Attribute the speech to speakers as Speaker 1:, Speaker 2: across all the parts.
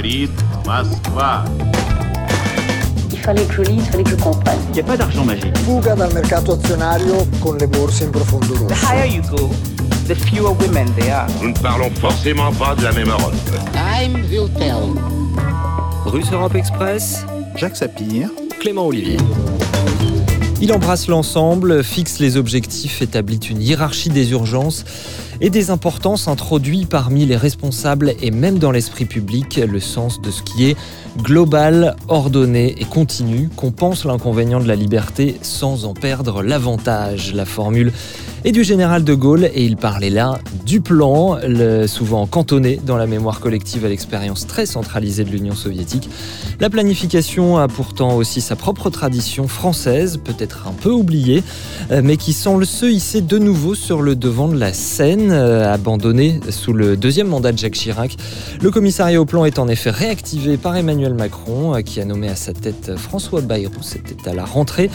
Speaker 1: говорит Москва.
Speaker 2: Il fallait que je lise, il fallait que je comprenne.
Speaker 3: Il n'y a pas d'argent magique.
Speaker 4: Fuga dal mercato azionario con le borse in profondo
Speaker 5: The
Speaker 4: rosso.
Speaker 5: higher you go, the fewer women there are.
Speaker 1: Nous ne parlons forcément pas de la même Europe.
Speaker 6: Time will tell.
Speaker 7: Russe Europe Express,
Speaker 8: Jacques Sapir,
Speaker 7: Clément Olivier. Il embrasse l'ensemble, fixe les objectifs, établit une hiérarchie des urgences et des importances, introduit parmi les responsables et même dans l'esprit public le sens de ce qui est global, ordonné et continu, compense l'inconvénient de la liberté sans en perdre l'avantage. La formule est du général de Gaulle et il parlait là du plan, souvent cantonné dans la mémoire collective à l'expérience très centralisée de l'Union soviétique. La planification a pourtant aussi sa propre tradition française, peut-être un peu oubliée, euh, mais qui semble se hisser de nouveau sur le devant de la scène, euh, abandonné sous le deuxième mandat de Jacques Chirac. Le commissariat au plan est en effet réactivé par Emmanuel Macron, euh, qui a nommé à sa tête François Bayrou, c'était à la rentrée.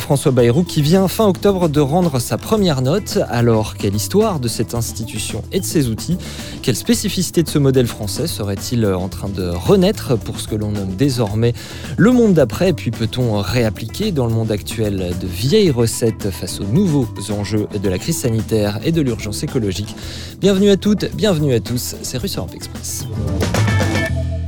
Speaker 7: François Bayrou qui vient fin octobre de rendre sa première note. Alors, quelle histoire de cette institution et de ses outils? Quelle spécificité de ce modèle français serait-il en train de renaître pour ce que l'on nomme désormais le monde d'après? Puis peut-on réappliquer dans le monde actuel de vieilles recettes face aux nouveaux enjeux de la crise sanitaire et de l'urgence écologique? Bienvenue à toutes, bienvenue à tous, c'est Russe Europe Express.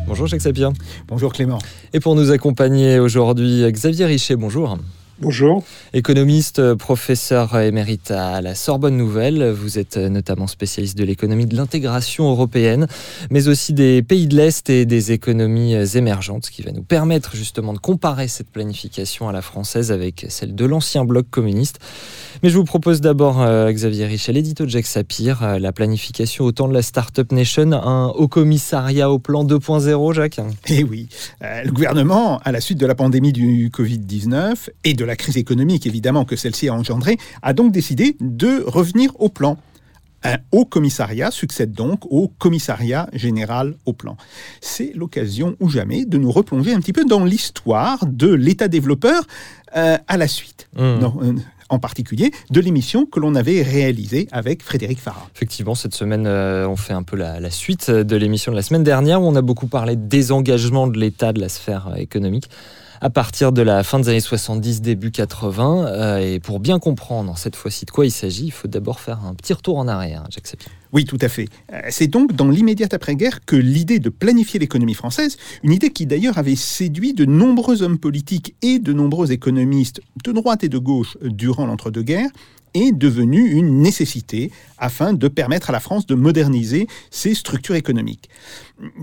Speaker 7: Bonjour Jacques Sapir.
Speaker 8: bonjour Clément.
Speaker 7: Et pour nous accompagner aujourd'hui, Xavier Richet, bonjour.
Speaker 4: Bonjour.
Speaker 7: Économiste, euh, professeur émérite à la Sorbonne Nouvelle, vous êtes euh, notamment spécialiste de l'économie de l'intégration européenne, mais aussi des pays de l'Est et des économies euh, émergentes, ce qui va nous permettre justement de comparer cette planification à la française avec celle de l'ancien bloc communiste. Mais je vous propose d'abord, euh, Xavier Richel, l'édito de Jacques Sapir, euh, la planification au temps de la Startup Nation, un haut commissariat au plan 2.0, Jacques
Speaker 8: Eh oui, euh, le gouvernement, à la suite de la pandémie du Covid-19 et de la crise économique évidemment que celle-ci a engendrée, a donc décidé de revenir au plan. Un haut commissariat succède donc au commissariat général au plan. C'est l'occasion ou jamais de nous replonger un petit peu dans l'histoire de l'État développeur euh, à la suite. Non, euh, en particulier de l'émission que l'on avait réalisée avec Frédéric Farah.
Speaker 7: Effectivement, cette semaine, euh, on fait un peu la, la suite de l'émission de la semaine dernière où on a beaucoup parlé de désengagement de l'État de la sphère économique à partir de la fin des années 70, début 80. euh, et pour bien comprendre cette fois-ci de quoi il s'agit, il faut d'abord faire un petit retour en arrière, hein, Jacques.
Speaker 8: Oui, tout à fait. Euh, C'est donc dans l'immédiate après-guerre que l'idée de planifier l'économie française, une idée qui d'ailleurs avait séduit de nombreux hommes politiques et de nombreux économistes de droite et de gauche durant l'entre-deux-guerres, est devenue une nécessité afin de permettre à la France de moderniser ses structures économiques.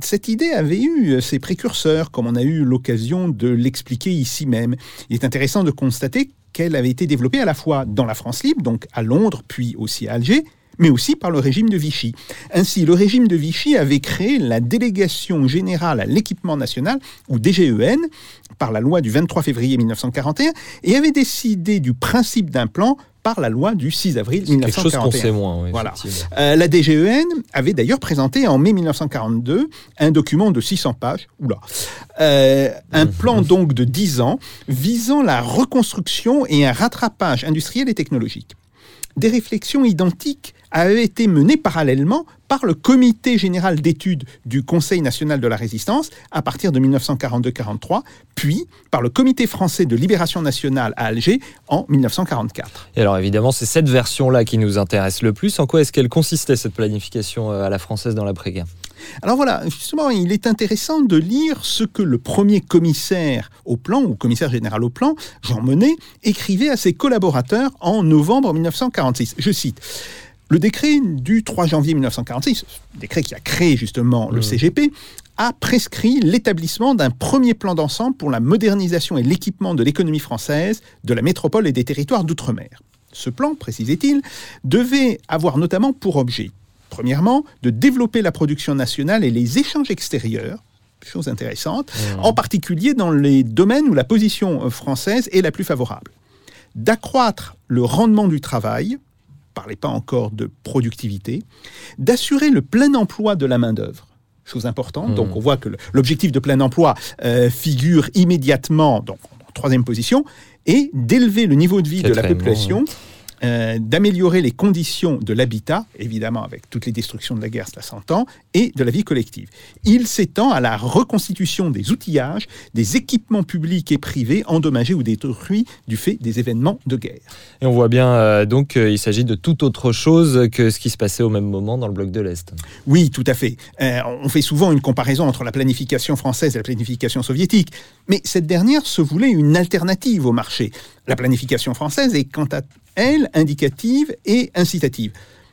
Speaker 8: Cette idée avait eu ses précurseurs, comme on a eu l'occasion de l'expliquer ici même. Il est intéressant de constater qu'elle avait été développée à la fois dans la France libre, donc à Londres, puis aussi à Alger, mais aussi par le régime de Vichy. Ainsi, le régime de Vichy avait créé la Délégation générale à l'équipement national, ou DGEN, par la loi du 23 février 1941, et avait décidé du principe d'un plan par la loi du 6 avril
Speaker 7: Quelque chose qu'on
Speaker 8: 1941.
Speaker 7: sait moins. oui,
Speaker 8: Voilà. Euh, la DGEN avait d'ailleurs présenté en mai 1942 un document de 600 pages, oula, euh, un plan donc de 10 ans visant la reconstruction et un rattrapage industriel et technologique. Des réflexions identiques avaient été menées parallèlement par le Comité général d'études du Conseil national de la résistance à partir de 1942-43, puis par le Comité français de libération nationale à Alger en 1944.
Speaker 7: Et alors évidemment, c'est cette version-là qui nous intéresse le plus. En quoi est-ce qu'elle consistait, cette planification euh, à la française dans l'après-guerre?
Speaker 8: Alors voilà, justement, il est intéressant de lire ce que le premier commissaire au plan, ou commissaire général au plan, Jean Monnet, écrivait à ses collaborateurs en novembre 1946. Je cite. Le décret du 3 janvier 1946, décret qui a créé justement le
Speaker 7: Mmh.
Speaker 8: CGP, a prescrit l'établissement d'un premier plan d'ensemble pour la modernisation et l'équipement de l'économie française, de la métropole et des territoires d'outre-mer. Ce plan, précisait-il, devait avoir notamment pour objet Premièrement, de développer la production nationale et les échanges extérieurs, chose intéressante, en particulier dans les domaines où la position française est la plus favorable. D'accroître le rendement du travail, parlez pas encore de productivité, d'assurer le plein emploi de la main-d'œuvre. Chose importante. Donc, on voit que l'objectif de plein emploi euh, figure immédiatement donc, en troisième position, et d'élever le niveau de vie de la population euh, d'améliorer les conditions de l'habitat, évidemment avec toutes les destructions de la guerre, cela s'entend, et de la vie collective. Il s'étend à la reconstitution des outillages, des équipements publics et privés endommagés ou détruits du fait des événements de guerre.
Speaker 7: Et on voit bien euh, donc qu'il s'agit de tout autre chose que ce qui se passait au même moment dans le bloc de l'Est.
Speaker 8: Oui, tout à fait. Euh, on fait souvent une comparaison entre la planification française et la planification soviétique, mais cette dernière se voulait une alternative au marché. La planification française est quant à elle indicative et incitative.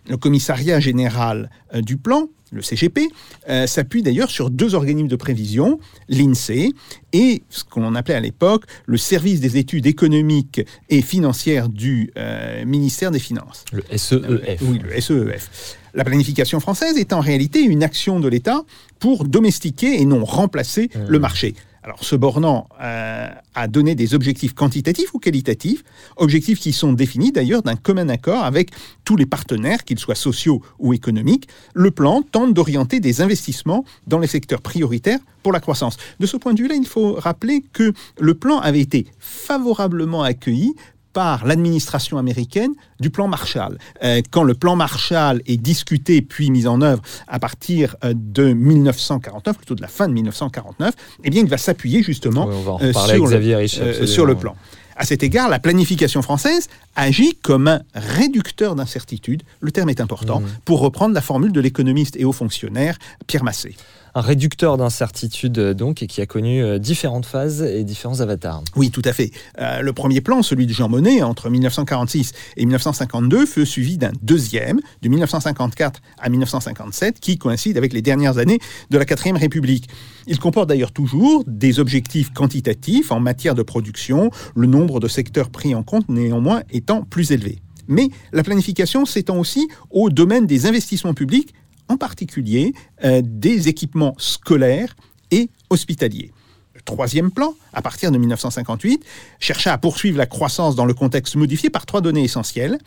Speaker 8: Le commissariat général euh, du plan, le CGP, euh, s'appuie d'ailleurs sur deux organismes de prévision, l'INSEE et ce qu'on appelait à l'époque le service des études économiques et financières du euh, ministère des Finances.
Speaker 7: Le SEEF.
Speaker 8: oui, le SEEF. La planification française est en réalité une action de l'État pour domestiquer et non remplacer
Speaker 7: Mmh.
Speaker 8: le marché. Alors, se bornant euh, à donner des objectifs quantitatifs ou qualitatifs, objectifs qui sont définis d'ailleurs d'un commun accord avec tous les partenaires, qu'ils soient sociaux ou économiques, le plan tente d'orienter des investissements dans les secteurs prioritaires pour la croissance. De ce point de vue-là, il faut rappeler que le plan avait été favorablement accueilli par l'administration américaine du plan Marshall. Euh, quand le plan Marshall est discuté puis mis en œuvre à partir euh, de 1949, plutôt de la fin de 1949, eh bien, il va s'appuyer justement
Speaker 7: Oui, on va en
Speaker 8: euh, le, euh, sur le plan. À cet égard, la planification française agit comme un réducteur d'incertitude, le terme est important,
Speaker 7: Mmh.
Speaker 8: pour reprendre la formule de l'économiste et haut fonctionnaire Pierre Massé.
Speaker 7: Un réducteur d'incertitude euh, donc et qui a connu euh, différentes phases et différents avatars.
Speaker 8: Oui, tout à fait. Euh, le premier plan, celui de Jean Monnet, entre 1946 et 1952, fut suivi d'un deuxième, de 1954 à 1957, qui coïncide avec les dernières années de la quatrième République. Il comporte d'ailleurs toujours des objectifs quantitatifs en matière de production, le nombre de secteurs pris en compte néanmoins étant plus élevé. Mais la planification s'étend aussi au domaine des investissements publics, en particulier euh, des équipements scolaires et hospitaliers. Le troisième plan, à partir de 1958, chercha à poursuivre la croissance dans le contexte modifié par trois données essentielles.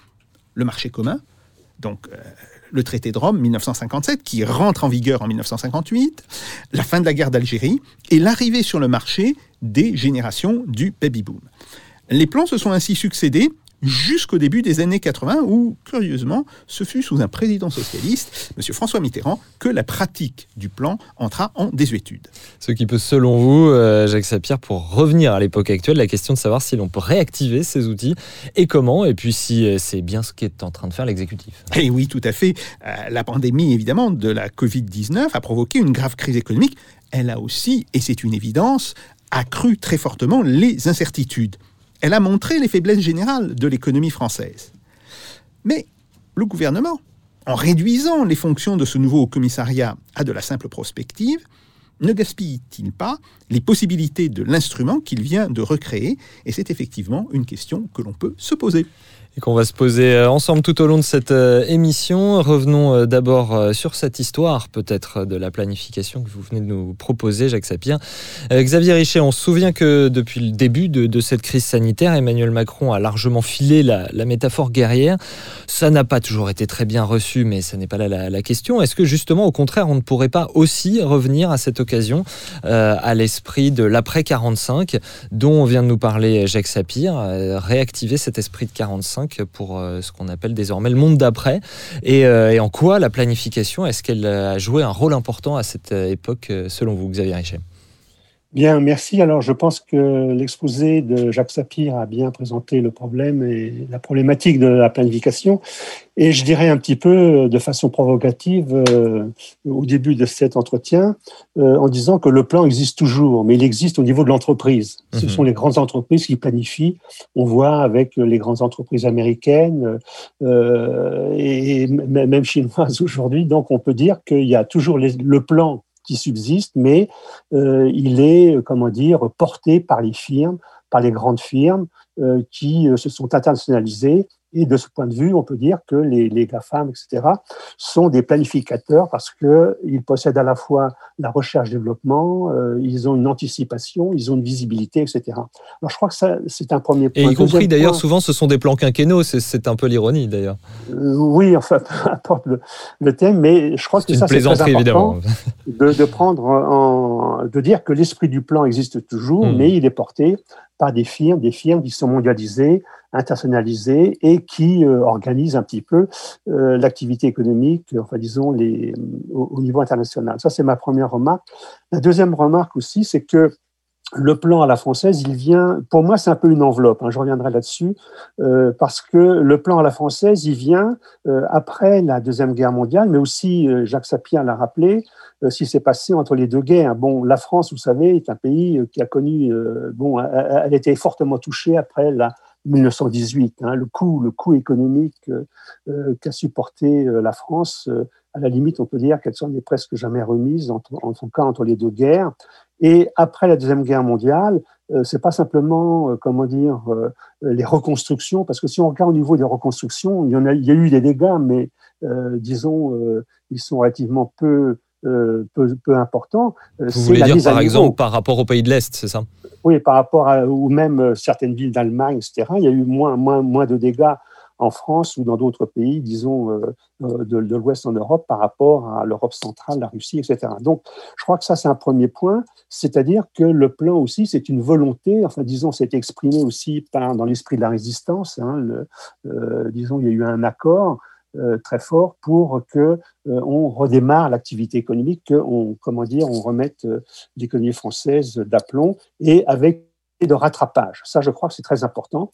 Speaker 8: Le marché commun, donc euh, le traité de Rome 1957, qui rentre en vigueur en 1958, la fin de la guerre d'Algérie et l'arrivée sur le marché des générations du baby-boom. Les plans se sont ainsi succédés jusqu'au début des années 80, où, curieusement, ce fut sous un président socialiste, M. François Mitterrand, que la pratique du plan entra en désuétude.
Speaker 7: Ce qui peut, selon vous, euh, Jacques Sapir, pour revenir à l'époque actuelle, la question de savoir si l'on peut réactiver ces outils et comment, et puis si euh, c'est bien ce qu'est en train de faire l'exécutif.
Speaker 8: Et Eh oui, tout à fait. Euh, la pandémie, évidemment, de la Covid-19 a provoqué une grave crise économique. Elle a aussi, et c'est une évidence, accru très fortement les incertitudes. Elle a montré les faiblesses générales de l'économie française. Mais le gouvernement, en réduisant les fonctions de ce nouveau commissariat à de la simple prospective, ne gaspille-t-il pas les possibilités de l'instrument qu'il vient de recréer? Et c'est effectivement une question que l'on peut se poser.
Speaker 7: Et qu'on va se poser euh, ensemble tout au long de cette euh, émission. Revenons euh, d'abord sur cette histoire, peut-être, de la planification que vous venez de nous proposer, Jacques Sapir. Xavier Richet, on se souvient que depuis le début de, cette crise sanitaire, Emmanuel Macron a largement filé la, métaphore guerrière. Ça n'a pas toujours été très bien reçu, mais ce n'est pas la, question. Est-ce que justement, au contraire, on ne pourrait pas aussi revenir à cette occasion à l'esprit de l'après 45, dont vient de nous parler Jacques Sapir, réactiver cet esprit de 45 pour euh, ce qu'on appelle désormais le monde d'après, et, euh, et en quoi la planification, est-ce qu'elle a joué un rôle important à cette euh, époque, selon vous, Xavier Richet?
Speaker 3: Bien, merci. Alors, je pense que l'exposé de Jacques Sapir a bien présenté le problème et la problématique de la planification. Et je dirais un petit peu de façon provocative euh, au début de cet entretien euh, en disant que le plan existe toujours, mais il existe au niveau de l'entreprise. Ce
Speaker 7: Mhm.
Speaker 3: sont les grandes entreprises qui planifient. On voit avec les grandes entreprises américaines euh, et même chinoises aujourd'hui. Donc, on peut dire qu'il y a toujours les- le plan qui subsiste, mais euh, il est, euh, comment dire, porté par les firmes, par les grandes firmes euh, qui se sont internationalisées. Et de ce point de vue, on peut dire que les, les GAFAM, etc., sont des planificateurs parce qu'ils possèdent à la fois la recherche-développement, euh, ils ont une anticipation, ils ont une visibilité, etc. Alors, je crois que ça, c'est un premier point.
Speaker 7: Et y compris d'ailleurs, souvent, ce sont des plans quinquennaux, c'est- un peu l'ironie d'ailleurs.
Speaker 3: euh, oui, enfin, peu importe le, le thème, mais je crois que ça, c'est très important
Speaker 7: évidemment.
Speaker 3: de, de prendre en, de dire que l'esprit du plan existe toujours,
Speaker 7: Mhm.
Speaker 3: mais il est porté par des firmes, des firmes qui sont mondialisées, internationalisé et qui organise un petit peu l'activité économique, enfin disons les, au niveau international. Ça, c'est ma première remarque. La deuxième remarque aussi, c'est que le plan à la française, il vient, pour moi, c'est un peu une enveloppe, hein, je reviendrai là-dessus, euh, parce que le plan à la française, il vient euh, après la Deuxième Guerre mondiale, mais aussi, euh, Jacques Sapir l'a rappelé, qui s'est passé entre les deux guerres. Bon, la France, vous savez, est un pays qui a connu, bon, elle, était fortement touchée après la 1918. Hein, le coût, le coût économique qu'a supporté la France, à la limite, on peut dire qu'elle s'en est presque jamais remise, en, en tout cas entre les deux guerres. Et après la Deuxième Guerre mondiale, euh, c'est pas simplement, euh, comment dire, euh, les reconstructions, parce que si on regarde au niveau des reconstructions, il y, en a, il y a eu des dégâts, mais disons, ils sont relativement peu, peu, peu importants.
Speaker 7: Vous voulez dire, par exemple, par rapport aux pays de l'Est, c'est ça?
Speaker 3: Oui, par rapport à, ou même certaines villes d'Allemagne, etc., il y a eu moins, moins, moins de dégâts en France ou dans d'autres pays, disons, euh, euh, de, l'Ouest en Europe par rapport à l'Europe centrale, la Russie, etc. Donc, je crois que ça, c'est un premier point, c'est-à-dire que le plan aussi, c'est une volonté, enfin, disons, c'est exprimé aussi par, dans l'esprit de la résistance. Hein, euh, disons, il y a eu un accord très fort pour que on redémarre l'activité économique, qu'on comment dire, on remette l'économie française d'aplomb et avec de rattrapage. Ça, je crois que c'est très important.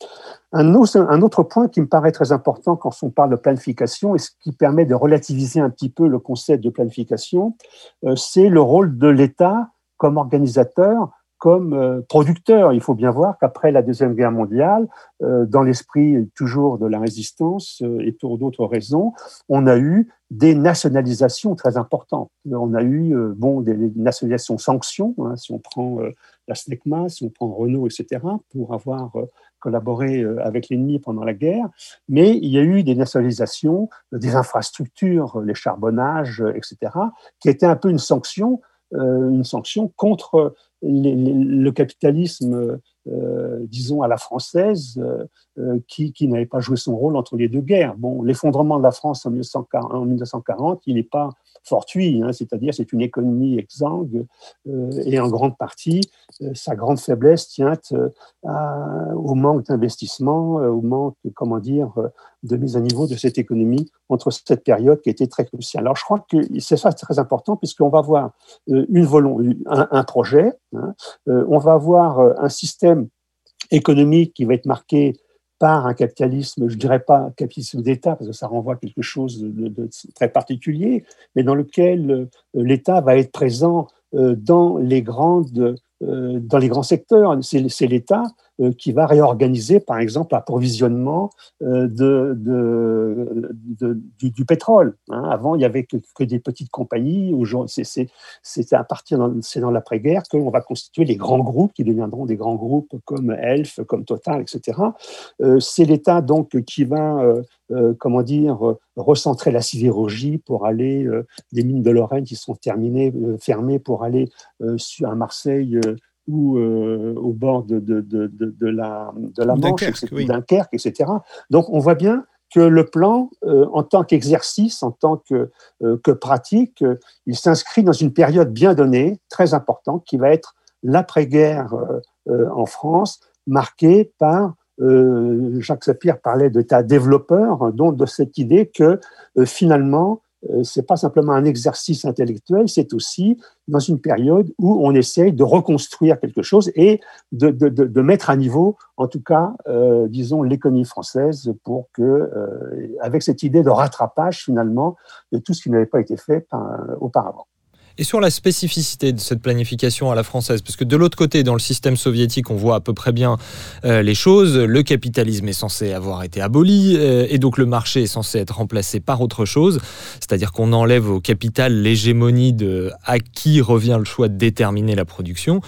Speaker 3: Un autre, point qui me paraît très important quand on parle de planification et ce qui permet de relativiser un petit peu le concept de planification, euh, c'est le rôle de l'État comme organisateur comme euh, producteur. Il faut bien voir qu'après la Deuxième Guerre mondiale, euh, dans l'esprit toujours de la résistance euh, et pour d'autres raisons, on a eu des nationalisations très importantes. On a eu bon, des nationalisations sanctions, hein, si on prend la SNECMA, si on prend Renault, etc., pour avoir collaboré avec l'ennemi pendant la guerre, mais il y a eu des nationalisations des infrastructures, les charbonnages, etc., qui étaient un peu une sanction, une sanction contre le capitalisme, euh, disons, à la française, euh, euh, qui, n'avait pas joué son rôle entre les deux guerres. Bon, l'effondrement de la France en 1940, il n'est pas fortuit, hein, c'est-à-dire c'est une économie exsangue et en grande partie, sa grande faiblesse tient au manque d'investissement, au manque, comment dire, de mise à niveau de cette économie entre cette période qui était très cruciale. Alors je crois que c'est ça très important puisqu'on va avoir une un, un projet, hein, on va avoir un système économique qui va être marqué par un capitalisme, je dirais pas capitalisme d'État, parce que ça renvoie à quelque chose de, très particulier, mais dans lequel euh, l'État va être présent euh, dans les grandes euh, dans les grands secteurs. C'est l'État qui va réorganiser, par exemple, l'approvisionnement euh, du, pétrole. Hein. Avant, il n'y avait que, des petites compagnies. C'est partir c'est dans l'après-guerre qu'on va constituer les grands groupes qui deviendront des grands groupes comme Elf, comme Total, etc. c'est l'État donc qui va comment dire, recentrer la sidérurgie pour aller des mines de Lorraine qui sont terminées, fermées pour aller à Marseille ou euh, au bord de, de, de, de, la, de la Manche, Dunkerque, etc. Donc on voit bien que le plan, euh, en tant qu'exercice, en tant que, euh, que pratique, il s'inscrit dans une période bien donnée, très importante, qui va être l'après-guerre en France, marquée par Jacques Sapir parlait d'état développeur, donc de cette idée que finalement c'est pas simplement un exercice intellectuel, c'est aussi dans une période où on essaye de reconstruire quelque chose et de, de, de, mettre à niveau, en tout cas, euh, disons, l'économie française pour que, euh, avec cette idée de rattrapage finalement de tout ce qui n'avait pas été fait par, auparavant.
Speaker 7: Et sur la spécificité de cette planification à la française, parce que de l'autre côté, dans le système soviétique, on voit à peu près bien euh, les choses. Le capitalisme est censé avoir été aboli, euh, et donc le marché est censé être remplacé par autre chose. C'est-à-dire qu'on enlève au capital l'hégémonie de à qui revient le choix de déterminer la production.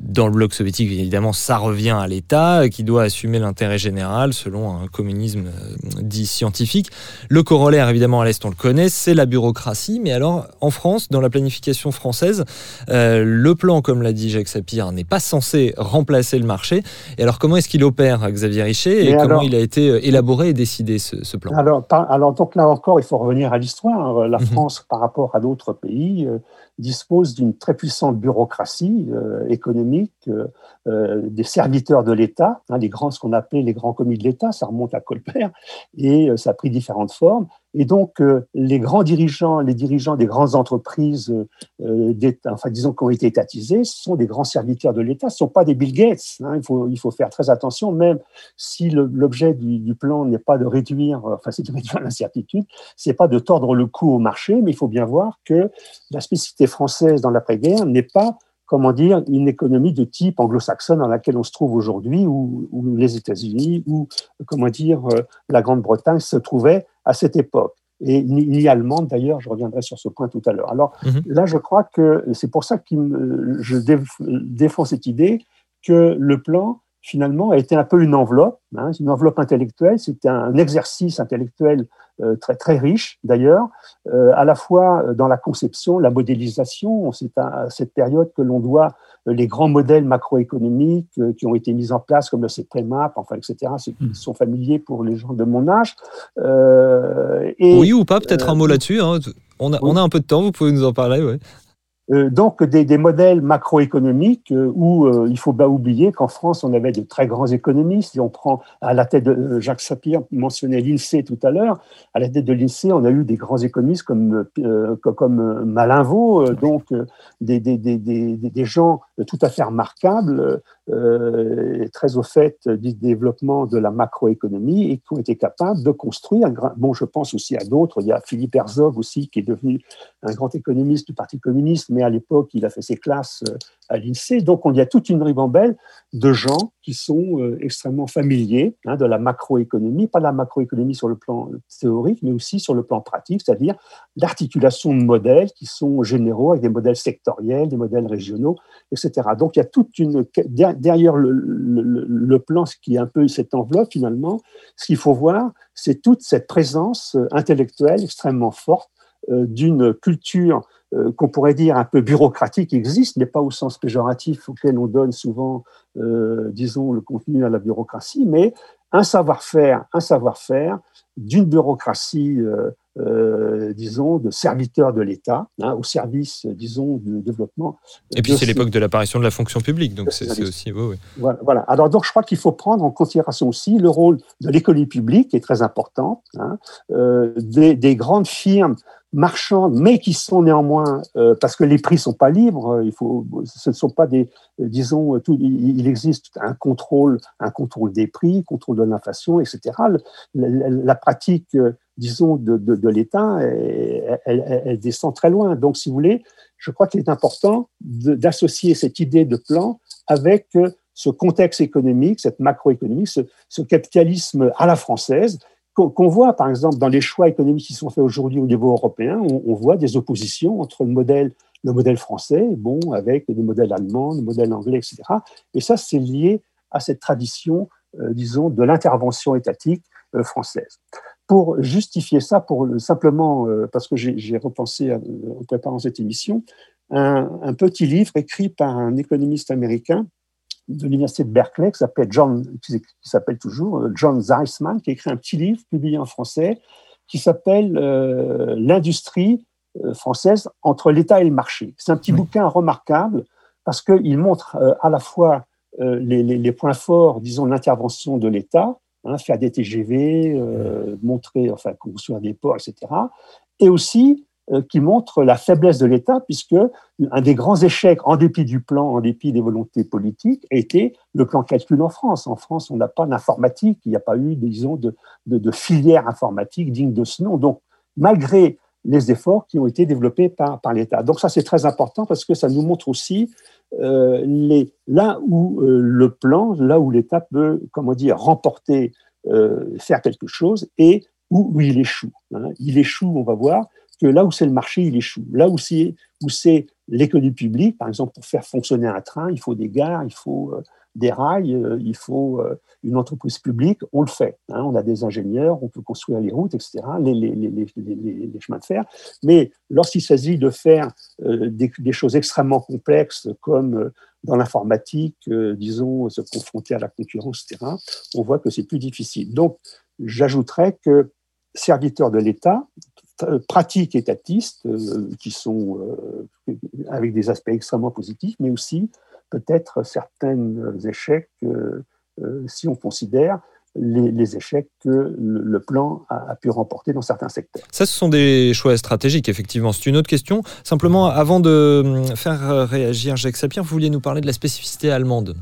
Speaker 7: Dans le bloc soviétique, évidemment, ça revient à l'État, qui doit assumer l'intérêt général selon un communisme euh, dit scientifique. Le corollaire, évidemment, à l'Est, on le connaît, c'est la bureaucratie. Mais alors, en France, dans la planification, française. Euh, le plan, comme l'a dit Jacques Sapir, n'est pas censé remplacer le marché. Et alors, comment est-ce qu'il opère, Xavier Richet, et
Speaker 3: Mais
Speaker 7: comment
Speaker 3: alors-
Speaker 7: il a été euh, élaboré et décidé, ce, ce plan?
Speaker 3: Alors, par- alors, donc là encore, il faut revenir à l'histoire. La
Speaker 7: Mhm.
Speaker 3: France, par rapport à d'autres pays, euh, dispose d'une très puissante bureaucratie euh, économique, euh, euh, des serviteurs de l'État, hein, les grands, ce qu'on appelait les grands commis de l'État, ça remonte à Colbert, et euh, ça a pris différentes formes. Et donc, euh, les grands dirigeants, les dirigeants des grandes entreprises, euh, enfin, disons, qui ont été étatisés, ce sont des grands serviteurs de l'État, ce ne sont pas des Bill Gates. hein. il, faut, il faut faire très attention, même si l'objet du, plan n'est pas de réduire, euh, enfin, c'est de réduire l'incertitude, c'est pas de tordre le cou au marché, mais il faut bien voir que la spécificité française dans l'après-guerre n'est pas comment dire, une économie de type anglo-saxonne dans laquelle on se trouve aujourd'hui, où, où les États-Unis, ou comment dire, euh, la Grande-Bretagne se trouvaient à cette époque. Et ni, ni allemande d'ailleurs, je reviendrai sur ce point tout à l'heure. Alors
Speaker 7: Mhm.
Speaker 3: là, je crois que c'est pour ça que je déf- défends cette idée que le plan, finalement, a été un peu une enveloppe, hein, une enveloppe intellectuelle. C'était un exercice intellectuel euh, très, très riche, d'ailleurs, euh, à la fois dans la conception, la modélisation. C'est à cette période que l'on doit euh, les grands modèles macroéconomiques euh, qui ont été mis en place, comme le CPMAP, enfin, etc., ceux qui sont familiers pour les gens de mon âge. Euh, et,
Speaker 7: Oui ou pas, peut-être
Speaker 3: euh,
Speaker 7: un mot là-dessus. hein. On, a,
Speaker 3: oui.
Speaker 7: on a un peu de temps, vous pouvez nous en parler. Ouais.
Speaker 3: Euh, donc des, modèles macroéconomiques euh, où euh, il faut pas oublier qu'en France on avait de très grands économistes. Si on prend à la tête de euh, Jacques Sapir mentionnait l'Insee tout à l'heure, à la tête de l'Insee on a eu des grands économistes comme euh, Malinvaux, donc des, des, gens tout à fait remarquables, très au fait du développement de la macroéconomie et qui ont été capables de construire. Bon, je pense aussi à d'autres. Il y a Philippe Herzog aussi qui est devenu un grand économiste du Parti communiste, mais à l'époque, il a fait ses classes euh, à l'INSEE. Donc, on y a toute une ribambelle de gens qui sont euh, extrêmement familiers hein, de la macroéconomie, pas de la macroéconomie sur le plan théorique, mais aussi sur le plan pratique, c'est-à-dire l'articulation de modèles qui sont généraux, avec des modèles sectoriels, des modèles régionaux, etc. Donc, il y a toute une... Derrière le, le, plan, ce qui est un peu cette enveloppe, finalement, ce qu'il faut voir, c'est toute cette présence euh, intellectuelle extrêmement forte euh, d'une culture euh, qu'on pourrait dire un peu bureaucratique existe, mais pas au sens péjoratif auquel on donne souvent, euh, disons, le contenu à la bureaucratie, mais un savoir-faire, un savoir-faire d'une bureaucratie, euh, euh, disons, de serviteurs de l'État, hein, au service, disons, du développement.
Speaker 7: Et puis c'est
Speaker 3: ces-
Speaker 7: l'époque de l'apparition de la fonction publique, donc c'est aussi. ouais, ouais.
Speaker 3: voilà, voilà. Alors donc, je crois qu'il faut prendre en considération aussi le rôle de l'économie publique, qui est très important, hein, euh, des, des grandes firmes marchandes, mais qui sont néanmoins, euh, parce que les prix sont pas libres, euh, il faut, ce ne sont pas des, euh, disons, tout, il, existe un contrôle, un contrôle des prix, contrôle de l'inflation, etc. Le- la, la pratique, euh, disons, de, de, l'État, elle, descend très loin. Donc, si vous voulez, je crois qu'il est important d'associer cette idée de plan avec euh, ce contexte économique, cette macroéconomie, ce, capitalisme à la française, qu'on voit par exemple dans les choix économiques qui sont faits aujourd'hui au niveau européen, on, voit des oppositions entre le modèle, le modèle français, bon, avec des modèles allemands, des modèles anglais, etc. Et ça, c'est lié à cette tradition, euh, disons, de l'intervention étatique euh, française. Pour justifier ça, pour le- simplement, euh, parce que j'ai repensé à- en préparant cette émission, un, un petit livre écrit par un économiste américain de l'université de Berkeley qui s'appelle John, qui qui s'appelle toujours euh, John Zeisman, qui a écrit un petit livre publié en français qui s'appelle euh, L'industrie française entre l'État et le marché. C'est un petit
Speaker 7: Oui.
Speaker 3: bouquin remarquable parce qu'il montre euh, à la fois euh, les, les- les points forts, disons, de l'intervention de l'État, hein, faire des TGV, euh, montrer, enfin, construire des ports, etc. Et aussi euh, qui montre la faiblesse de l'État, puisque un des grands échecs, en dépit du plan, en dépit des volontés politiques, a été le plan calcul en France. En France, on n'a pas d'informatique, il n'y a pas eu, disons, de, de, de filière informatique digne de ce nom. Donc, malgré les efforts qui ont été développés par, par l'État. Donc ça, c'est très important parce que ça nous montre aussi euh, les, là où euh, le plan, là où l'État peut, comment dire, remporter, euh, faire quelque chose et où, il échoue. hein. Il échoue, on va voir, que là où c'est le marché, il échoue. Là où c'est où c'est l'économie publique, par exemple, pour faire fonctionner un train, il faut des gares, il faut des rails, euh, il faut euh, une entreprise publique, on le fait. Hein. on a des ingénieurs, on peut construire les routes, etc., les, chemins de fer. Mais lorsqu'il s'agit de faire euh, des, choses extrêmement complexes comme dans l'informatique, disons, se confronter à la concurrence, etc., on voit que c'est plus difficile. Donc, j'ajouterais que serviteurs de l'État, pratiques étatistes, qui sont avec des aspects extrêmement positifs, mais aussi peut-être certains échecs, euh, euh, si on considère les, échecs que le, plan a, pu remporter dans certains secteurs.
Speaker 7: Ça, ce sont des choix stratégiques, effectivement. C'est une autre question. Simplement, avant de hum, faire réagir Jacques Sapir, vous vouliez nous parler de la spécificité allemande.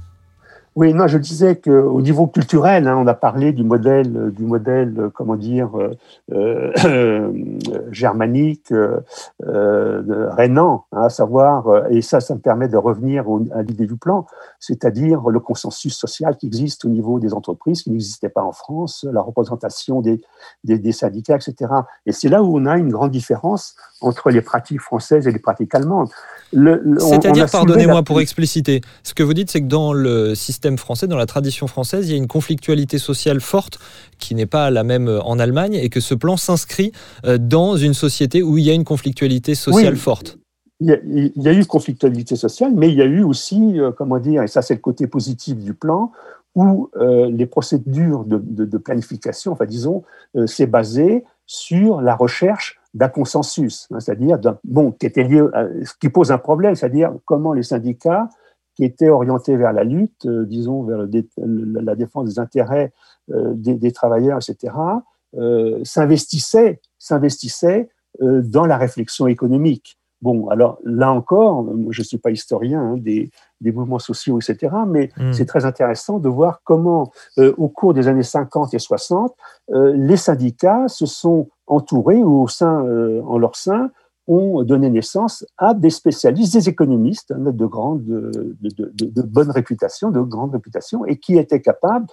Speaker 3: Oui, non, je disais qu'au niveau culturel, hein, on a parlé du modèle, du modèle, comment dire, euh, euh germanique, euh, euh rénan, hein, à savoir, et ça, ça me permet de revenir à l'idée du plan, c'est-à-dire le consensus social qui existe au niveau des entreprises, qui n'existait pas en France, la représentation des, des, des syndicats, etc. Et c'est là où on a une grande différence entre les pratiques françaises et les pratiques allemandes.
Speaker 7: C'est-à-dire, pardonnez-moi pour expliciter, ce que vous dites, c'est que dans le système français, dans la tradition française, il y a une conflictualité sociale forte qui n'est pas la même en Allemagne et que ce plan s'inscrit euh, dans une société où il y a une conflictualité sociale forte.
Speaker 3: Il y, a, il y, a, eu conflictualité sociale, mais il y a eu aussi, euh, comment dire, et ça c'est le côté positif du plan, où euh, les procédures de, de, de, planification, enfin disons, euh, c'est basé sur la recherche d'un consensus, hein, c'est-à-dire bon, qui était lié, à, ce qui pose un problème, c'est-à-dire comment les syndicats qui étaient orientés vers la lutte, euh, disons vers la défense des intérêts euh, des, travailleurs, etc., euh, s'investissaient, s'investissaient euh, dans la réflexion économique. Bon, alors là encore, je ne suis pas historien hein, des, des, mouvements sociaux, etc., mais mmh. c'est très intéressant de voir comment, euh, au cours des années 50 et 60, euh, les syndicats se sont entourés ou au sein, euh, en leur sein, ont donné naissance à des spécialistes, des économistes hein, de, grande, de, de, de, bonne réputation, de grande réputation, et qui étaient capables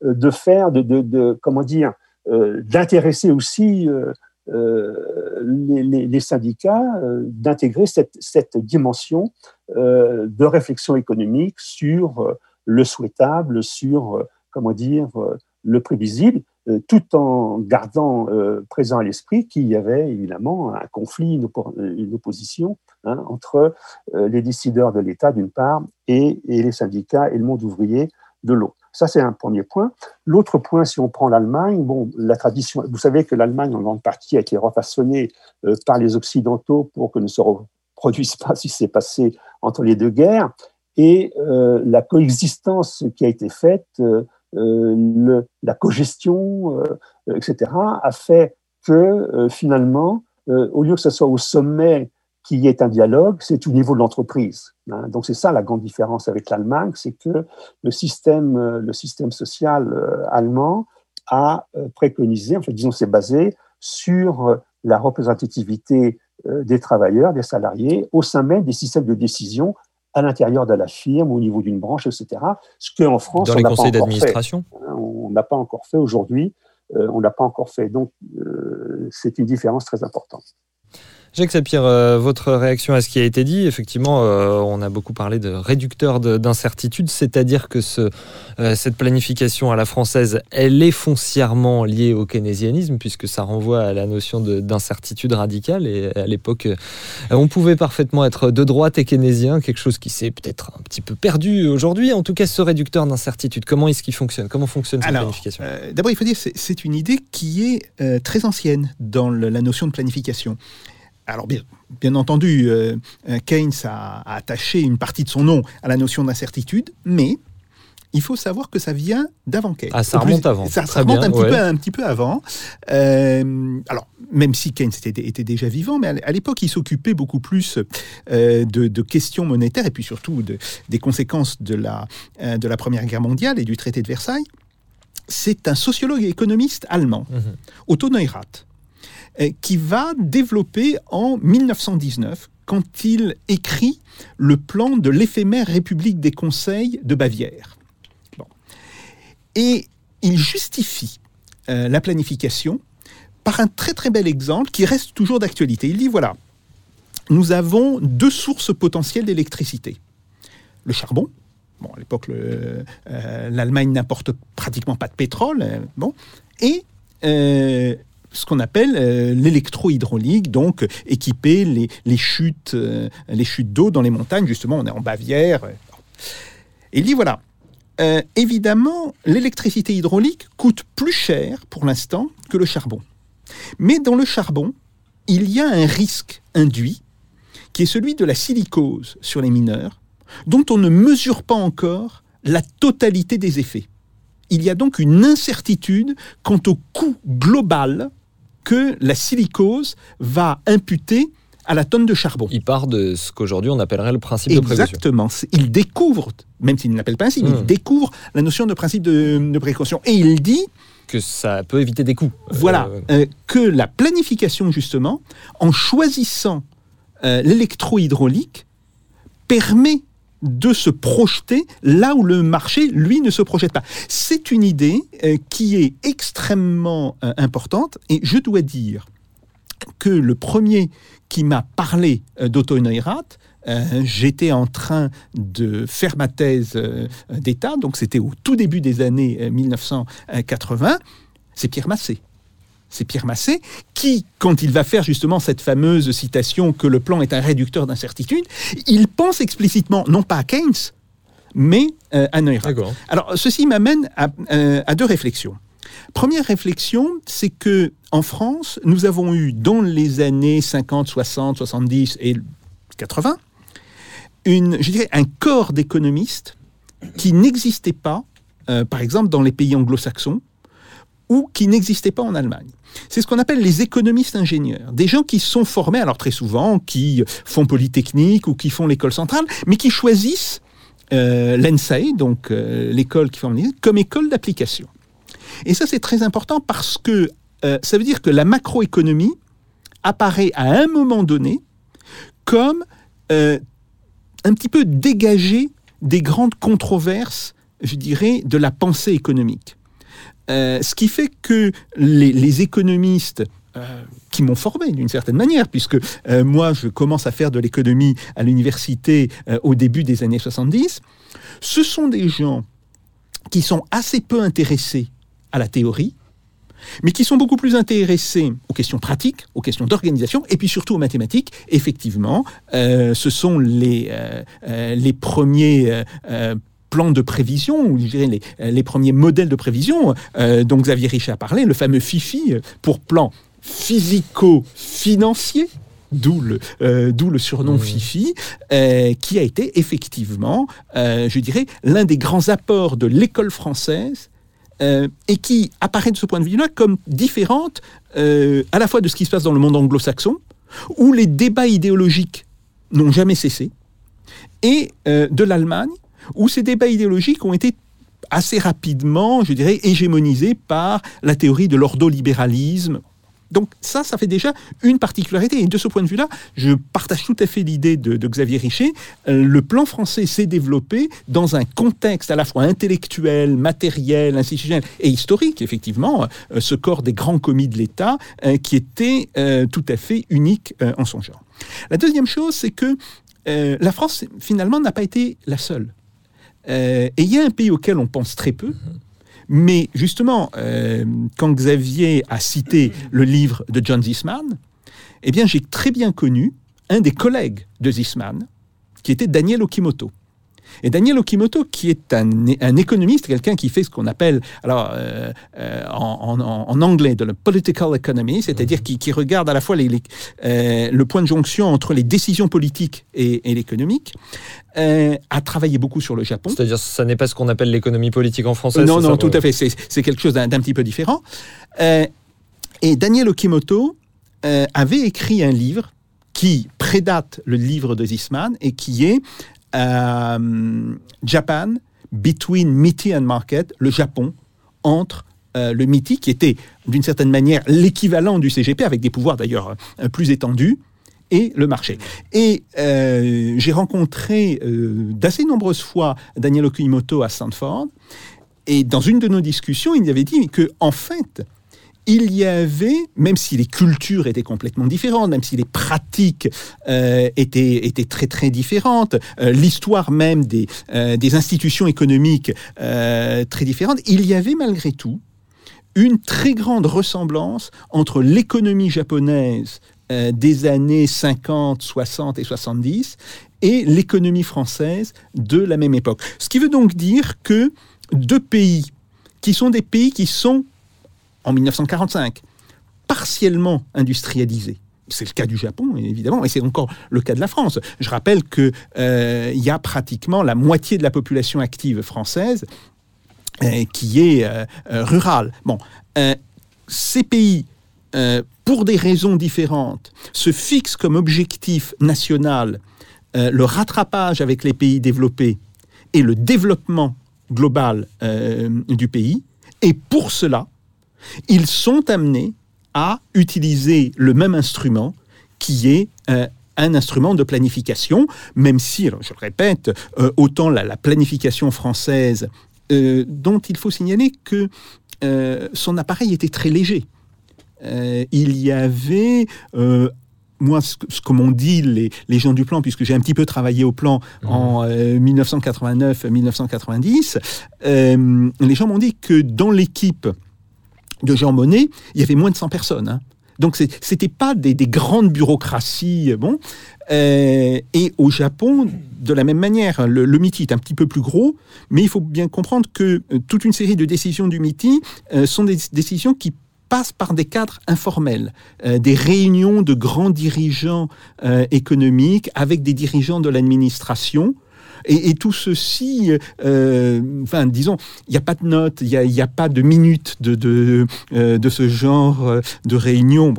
Speaker 3: de faire, de, comment dire, d'intéresser aussi les, les, syndicats euh, d'intégrer cette, dimension euh, de réflexion économique sur le souhaitable, sur, comment dire, le prévisible, tout en gardant présent à l'esprit qu'il y avait évidemment un conflit, une, opposition hein, entre les décideurs de l'État d'une part et, les syndicats et le monde ouvrier de l'autre. Ça, c'est un premier point. L'autre point, si on prend l'Allemagne, bon, la tradition, vous savez que l'Allemagne, en grande partie, a été refaçonnée euh, par les Occidentaux pour que ne se reproduise pas ce qui s'est passé entre les deux guerres. Et euh, la coexistence qui a été faite, euh, le, la cogestion, euh, etc., a fait que euh, finalement, euh, au lieu que ce soit au sommet qui est un dialogue, c'est au niveau de l'entreprise. Hein. Donc c'est ça la grande différence avec l'Allemagne, c'est que le système, euh, le système social euh, allemand a euh, préconisé, en fait, disons, c'est basé sur la représentativité des travailleurs, des salariés, au sein même des systèmes de décision à l'intérieur de la firme, au niveau d'une branche, etc. Ce qu'en France,
Speaker 7: dans les conseils d'administration,
Speaker 3: hein. on n'a pas encore fait aujourd'hui. on n'a pas encore fait. Donc, c'est une différence très importante.
Speaker 7: Jacques Sapir, euh, votre réaction à ce qui a été dit, effectivement, euh, on a beaucoup parlé de réducteur d'incertitude, c'est-à-dire que ce, euh, cette planification à la française, elle est foncièrement liée au keynésianisme, puisque ça renvoie à la notion d'incertitude radicale. Et à l'époque, on pouvait parfaitement être de droite et keynésien, quelque chose qui s'est peut-être un petit peu perdu aujourd'hui. En tout cas, ce réducteur d'incertitude, comment est-ce qu'il fonctionne? Comment fonctionne cette
Speaker 8: Alors,
Speaker 7: planification?
Speaker 8: D'abord, il faut dire que c'est une idée qui est très ancienne dans le, la notion de planification. Alors bien, bien entendu, euh, Keynes a, a, attaché une partie de son nom à la notion d'incertitude, mais il faut savoir que ça vient d'avant Keynes.
Speaker 7: Ah, ça remonte avant.
Speaker 8: Ça, ça remonte bien, un, petit ouais. peu, un petit peu avant. Euh, alors, même si Keynes était, était déjà vivant, mais à l'époque, il s'occupait beaucoup plus euh, de, de, questions monétaires et puis surtout de, des conséquences de la, euh, de la Première Guerre mondiale et du traité de Versailles. C'est un sociologue et économiste allemand, -hmm. Otto Neurath qui va développer en 1919, quand il écrit le plan de l'éphémère République des conseils de Bavière. Et il justifie euh, la planification par un très très bel exemple qui reste toujours d'actualité. Il dit voilà, nous avons deux sources potentielles d'électricité. Le charbon, Bon, à l'époque, euh, l'Allemagne n'importe pratiquement pas de pétrole. euh, bon, et euh, ce qu'on appelle euh, l'électro-hydraulique, donc euh, équiper les, les chutes, euh, chutes d'eau dans les montagnes. Justement, on est en Bavière. euh. Et il dit voilà, évidemment, l'électricité hydraulique coûte plus cher pour l'instant que le charbon. Mais dans le charbon, il y a un risque induit qui est celui de la silicose sur les mineurs, dont on ne mesure pas encore la totalité des effets. Il y a donc une incertitude quant au coût global que la silicose va imputer à la tonne de charbon.
Speaker 7: Il part de ce qu'aujourd'hui on appellerait le principe de précaution.
Speaker 8: Exactement. Il découvre, même s'il ne l'appelle pas ainsi, mais
Speaker 7: Hmm.
Speaker 8: il découvre la notion de principe de, de précaution. Et il dit,
Speaker 7: Que ça peut éviter des coûts.
Speaker 8: voilà,
Speaker 7: Euh,
Speaker 8: euh, que la planification, justement, en choisissant euh, l'électro-hydraulique, permet de se projeter là où le marché, lui, ne se projette pas. C'est une idée euh, qui est extrêmement euh, importante et je dois dire que le premier qui m'a parlé euh, d'Otto Neurath, euh, j'étais en train de faire ma thèse d'État, donc c'était au tout début des années euh, 1980, c'est Pierre Massé. C'est Pierre Massé qui, quand il va faire justement cette fameuse citation que le plan est un réducteur d'incertitude, il pense explicitement non pas à Keynes, mais euh, à Neurath. Alors, ceci m'amène à, euh, à deux réflexions. Première réflexion, c'est que en France, nous avons eu dans les années 50, 60, 70 et 80, une, je dirais, un corps d'économistes qui n'existait pas, euh, par exemple, dans les pays anglo-saxons ou qui n'existait pas en Allemagne. C'est ce qu'on appelle les économistes ingénieurs, des gens qui sont formés, alors très souvent, qui font Polytechnique ou qui font l'école centrale, mais qui choisissent euh, l'ENSAE, donc euh, l'école qui forme les comme école d'application. Et ça, c'est très important parce que euh, ça veut dire que la macroéconomie apparaît à un moment donné comme euh, un petit peu dégagée des grandes controverses, je dirais, de la pensée économique. Euh, ce qui fait que les, économistes euh, qui m'ont formé d'une certaine manière, puisque euh, moi je commence à faire de l'économie à l'université au début des années 70, ce sont des gens qui sont assez peu intéressés à la théorie, mais qui sont beaucoup plus intéressés aux questions pratiques, aux questions d'organisation, et puis surtout aux mathématiques. Effectivement, ce sont les, les premiers plans de prévision, ou je dirais les, euh, les premiers modèles de prévision euh, dont Xavier Richet a parlé, le fameux FIFI, euh, pour plan physico-financier, d'où le, euh, d'où le surnom
Speaker 7: Mmh.
Speaker 8: FIFI, euh, qui a été effectivement, euh, je dirais, l'un des grands apports de l'école française et qui apparaît de ce point de vue-là comme différente à la fois de ce qui se passe dans le monde anglo-saxon, où les débats idéologiques n'ont jamais cessé, et de l'Allemagne, où ces débats idéologiques ont été assez rapidement, je dirais, hégémonisés par la théorie de l'ordolibéralisme. Donc ça, ça fait déjà une particularité. Et de ce point de vue-là, je partage tout à fait l'idée de, Xavier Richer. Euh, le plan français s'est développé dans un contexte à la fois intellectuel, matériel, institutionnel et historique, effectivement, euh, ce corps des grands commis de l'État euh, qui était tout à fait unique en son genre. La deuxième chose, c'est que la France, finalement, n'a pas été la seule. Euh, et il y a un pays auquel on pense très peu, mais justement, euh, quand Xavier a cité le livre de John Zisman, eh bien, j'ai très bien connu un des collègues de Zisman, qui était Daniel Okimoto. Et Daniel Okimoto, qui est un, un économiste, quelqu'un qui fait ce qu'on appelle, alors euh, euh, en, en- en anglais, de la political economy, c'est-à-dire qui, qui regarde à la fois les- les- euh, le point de jonction entre les décisions politiques et, et l'économique, a travaillé beaucoup sur le Japon.
Speaker 7: C'est-à-dire, ça n'est pas ce qu'on appelle l'économie politique en français.
Speaker 8: Non, non,
Speaker 7: ça,
Speaker 8: tout à fait. C'est quelque chose d'un petit peu différent. Et Daniel Okimoto avait écrit un livre qui prédate le livre de Zisman et qui est Japan Between MITI and Market, le Japon entre euh, le MITI, qui était d'une certaine manière l'équivalent du CGP, avec des pouvoirs d'ailleurs euh, plus étendus, et le marché. Et euh, j'ai rencontré euh, d'assez nombreuses fois Daniel Okimoto à Stanford, et dans une de nos discussions, il avait dit que en fait, il y avait, même si les cultures étaient complètement différentes, même si les pratiques euh, étaient, étaient très très différentes, euh, l'histoire même des, euh, des institutions économiques très différentes, il y avait malgré tout une très grande ressemblance entre l'économie japonaise des années 50, 60 et 70 et l'économie française de la même époque. Ce qui veut donc dire que deux pays qui sont des pays qui sont, en 1945, partiellement industrialisés. C'est le cas du Japon, évidemment, et c'est encore le cas de la France. Je rappelle qu'il euh, y a pratiquement la moitié de la population active française euh, qui est euh, euh, rurale. Bon, ces pays, pour des raisons différentes, se fixent comme objectif national le rattrapage avec les pays développés et le développement global du pays. Et pour cela, ils sont amenés à utiliser le même instrument qui est euh, un instrument de planification, même si, je le répète, euh, autant la, la planification française, euh, dont il faut signaler que son appareil était très léger. Il y avait moi, ce, que- ce que m'ont dit les, les gens du plan, puisque j'ai un petit peu travaillé au plan en euh, 1989-1990, euh, les gens m'ont dit que dans l'équipe de Jean Monnet, il y avait moins de 100 personnes. hein. Donc, c'était pas des, des grandes bureaucraties. Bon. Euh, et au Japon, de la même manière, le, le MITI est un petit peu plus gros, mais il faut bien comprendre que euh, toute une série de décisions du MITI euh, sont des décisions qui passent par des cadres informels, euh, des réunions de grands dirigeants euh, économiques avec des dirigeants de l'administration. Et, tout ceci, euh, enfin, disons, il n'y a pas de notes, il n'y a, pas de minutes de, euh, ce genre euh, de réunion.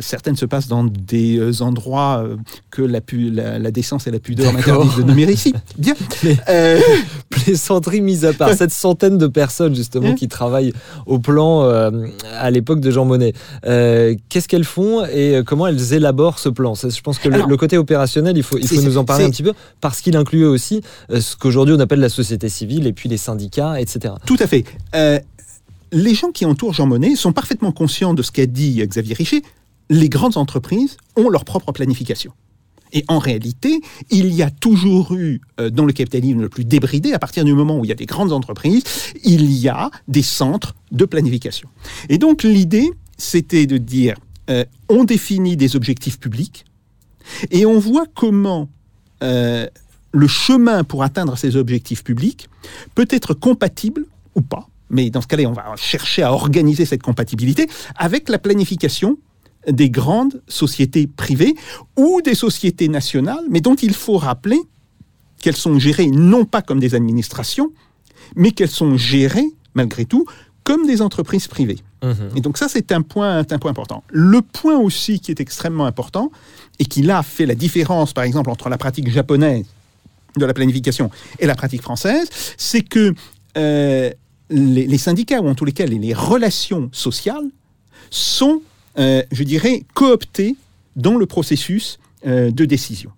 Speaker 8: Certaines se passent dans des euh, endroits euh, que la, pu- la, la décence et la pudeur m'interdisent de nommer ici. Bien. Euh,
Speaker 7: Plaisanterie mise à part, cette centaine de personnes justement
Speaker 8: Hein
Speaker 7: qui travaillent au plan euh, à l'époque de Jean Monnet, euh, qu'est-ce qu'elles font et euh, comment elles élaborent ce plan? Je pense que le,
Speaker 8: Alors,
Speaker 7: le côté opérationnel, il faut, il faut nous en parler un petit peu parce qu'il incluait aussi euh, ce qu'aujourd'hui on appelle la société civile et puis les syndicats, etc.
Speaker 8: Tout à fait. Euh, les gens qui entourent Jean Monnet sont parfaitement conscients de ce qu'a dit Xavier Richer. Les grandes entreprises ont leur propre planification. Et en réalité, il y a toujours eu, euh, dans le capitalisme le plus débridé, à partir du moment où il y a des grandes entreprises, il y a des centres de planification. Et donc l'idée, c'était de dire, euh, on définit des objectifs publics et on voit comment euh, le chemin pour atteindre ces objectifs publics peut être compatible ou pas, mais dans ce cas-là, on va chercher à organiser cette compatibilité avec la planification des grandes sociétés privées ou des sociétés nationales, mais dont il faut rappeler qu'elles sont gérées non pas comme des administrations, mais qu'elles sont gérées, malgré tout, comme des entreprises privées. Et donc ça, c'est un point, un point important. Le point aussi qui est extrêmement important, et qui là fait la différence, par exemple, entre la pratique japonaise de la planification et la pratique française, c'est que euh, les, les syndicats, ou en tous les cas les, les relations sociales, sont, euh, je dirais, cooptées dans le processus euh, de décision.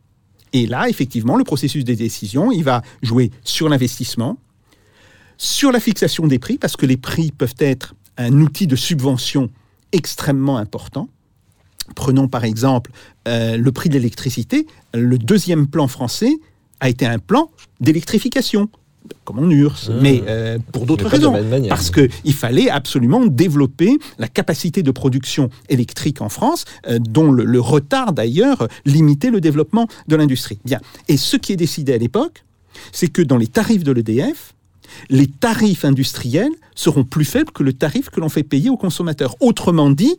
Speaker 8: Et là, effectivement, le processus des décisions, il va jouer sur l'investissement, sur la fixation des prix, parce que les prix peuvent être un outil de subvention extrêmement important. Prenons par exemple euh, le prix de l'électricité. Le deuxième plan français a été un plan d'électrification, comme en URSS,
Speaker 7: Mmh.
Speaker 8: mais euh, pour d'autres raisons. Parce qu'il fallait absolument développer la capacité de production électrique en France, euh, dont le, le retard d'ailleurs limitait le développement de l'industrie. Bien. Et ce qui est décidé à l'époque, c'est que dans les tarifs de l'EDF, les tarifs industriels seront plus faibles que le tarif que l'on fait payer au consommateur. Autrement dit,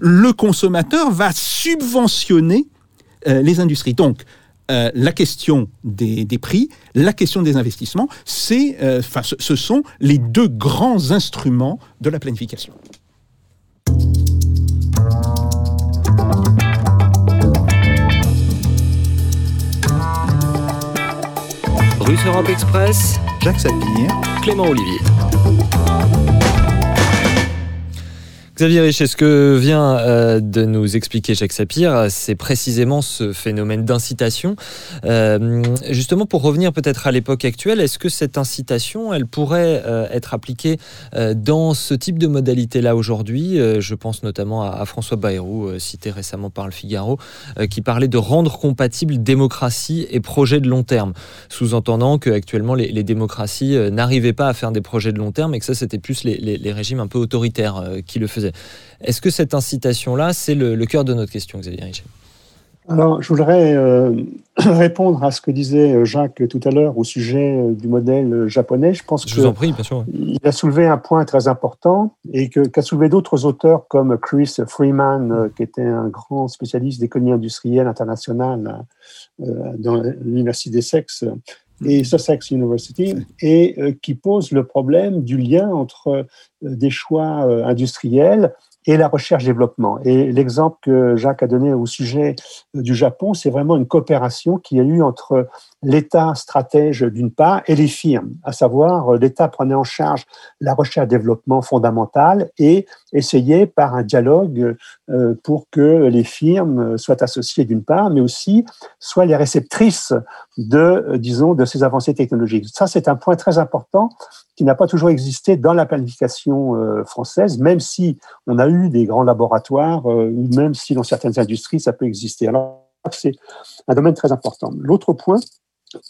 Speaker 8: le consommateur va subventionner euh, les industries. Donc, euh, la question des, des prix, la question des investissements, c'est, euh, enfin, ce, ce sont les deux grands instruments de la planification.
Speaker 7: Russe Europe Express,
Speaker 8: Jacques Sapir.
Speaker 7: Clément Olivier. Xavier Richet, ce que vient euh, de nous expliquer Jacques Sapir, c'est précisément ce phénomène d'incitation? Euh, justement, pour revenir peut-être à l'époque actuelle, est-ce que cette incitation, elle pourrait euh, être appliquée dans ce type de modalité-là aujourd'hui? Je pense notamment à, François Bayrou, cité récemment par le Figaro, qui parlait de rendre compatible démocratie et projet de long terme, sous-entendant qu'actuellement les, les démocraties n'arrivaient pas à faire des projets de long terme et que ça, c'était plus les régimes un peu autoritaires qui le faisaient. Est-ce que cette incitation-là, c'est le, cœur de notre question, Xavier Richet
Speaker 3: alors, je voudrais euh, répondre à ce que disait Jacques tout à l'heure au sujet euh, du modèle japonais. Je pense
Speaker 7: je vous en prie, bien sûr.
Speaker 3: Il a soulevé un point très important et qu'a soulevé d'autres auteurs comme Chris Freeman, euh, qui était un grand spécialiste d'économie industrielle internationale dans l'université d'Essex et Sussex University, et qui pose le problème du lien entre des choix industriels et la recherche-développement. Et l'exemple que Jacques a donné au sujet euh, du Japon, c'est vraiment une coopération qui a eu entre l'État stratège d'une part et les firmes, à savoir euh, l'État prenait en charge la recherche-développement fondamentale et essayait par un dialogue euh, pour que les firmes soient associées d'une part, mais aussi soient les réceptrices de, disons, de ces avancées technologiques. Ça, c'est un point très important qui n'a pas toujours existé dans la planification française, même si on a eu des grands laboratoires, euh, ou même si dans certaines industries, ça peut exister. Alors, c'est un domaine très important. L'autre point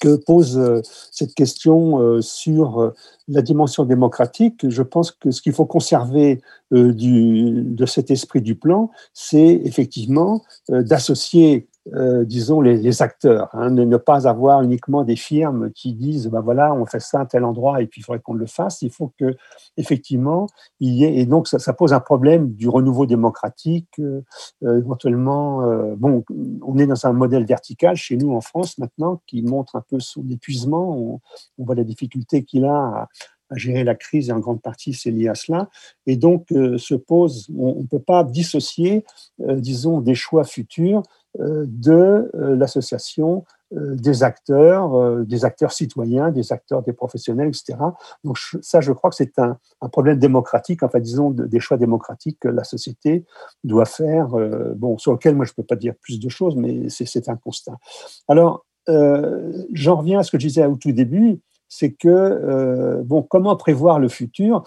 Speaker 3: que pose euh, cette question sur la dimension démocratique, je pense que ce qu'il faut conserver de cet esprit du plan, c'est effectivement d'associer euh, disons, les, acteurs, hein, ne, pas avoir uniquement des firmes qui disent, ben voilà, on fait ça à tel endroit et puis il faudrait qu'on le fasse. Il faut que, effectivement, il y ait, et donc ça, pose un problème du renouveau démocratique, euh, euh, éventuellement, bon, on est dans un modèle vertical chez nous en France maintenant qui montre un peu son épuisement. On, voit la difficulté qu'il a à, à gérer la crise et en grande partie c'est lié à cela. Et donc se pose, on ne peut pas dissocier, disons, des choix futurs euh, de euh, l'association euh, des acteurs, des acteurs citoyens, des acteurs, des professionnels, etc. Donc ça, je crois que c'est un, problème démocratique, enfin disons des choix démocratiques que la société doit faire, bon, sur lequel moi je ne peux pas dire plus de choses, mais c'est un constat. Alors, j'en reviens à ce que je disais au tout début, c'est que, bon, comment prévoir le futur?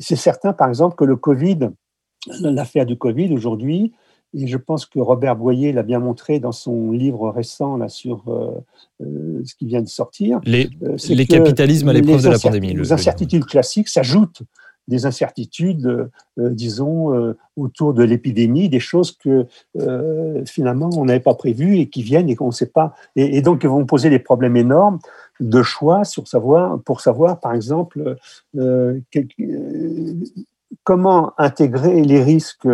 Speaker 3: C'est certain, par exemple, que le Covid, l'affaire du Covid aujourd'hui, et je pense que Robert Boyer l'a bien montré dans son livre récent là, sur euh, euh, ce qui vient de sortir.
Speaker 7: Les, euh, les capitalismes à l'épreuve de la pandémie.
Speaker 3: Les incertitudes classiques s'ajoutent des incertitudes, disons, autour de l'épidémie, des choses que finalement on n'avait pas prévues et qui viennent et qu'on ne sait pas, et, et, donc vont poser des problèmes énormes de choix pour savoir, par exemple, comment intégrer les risques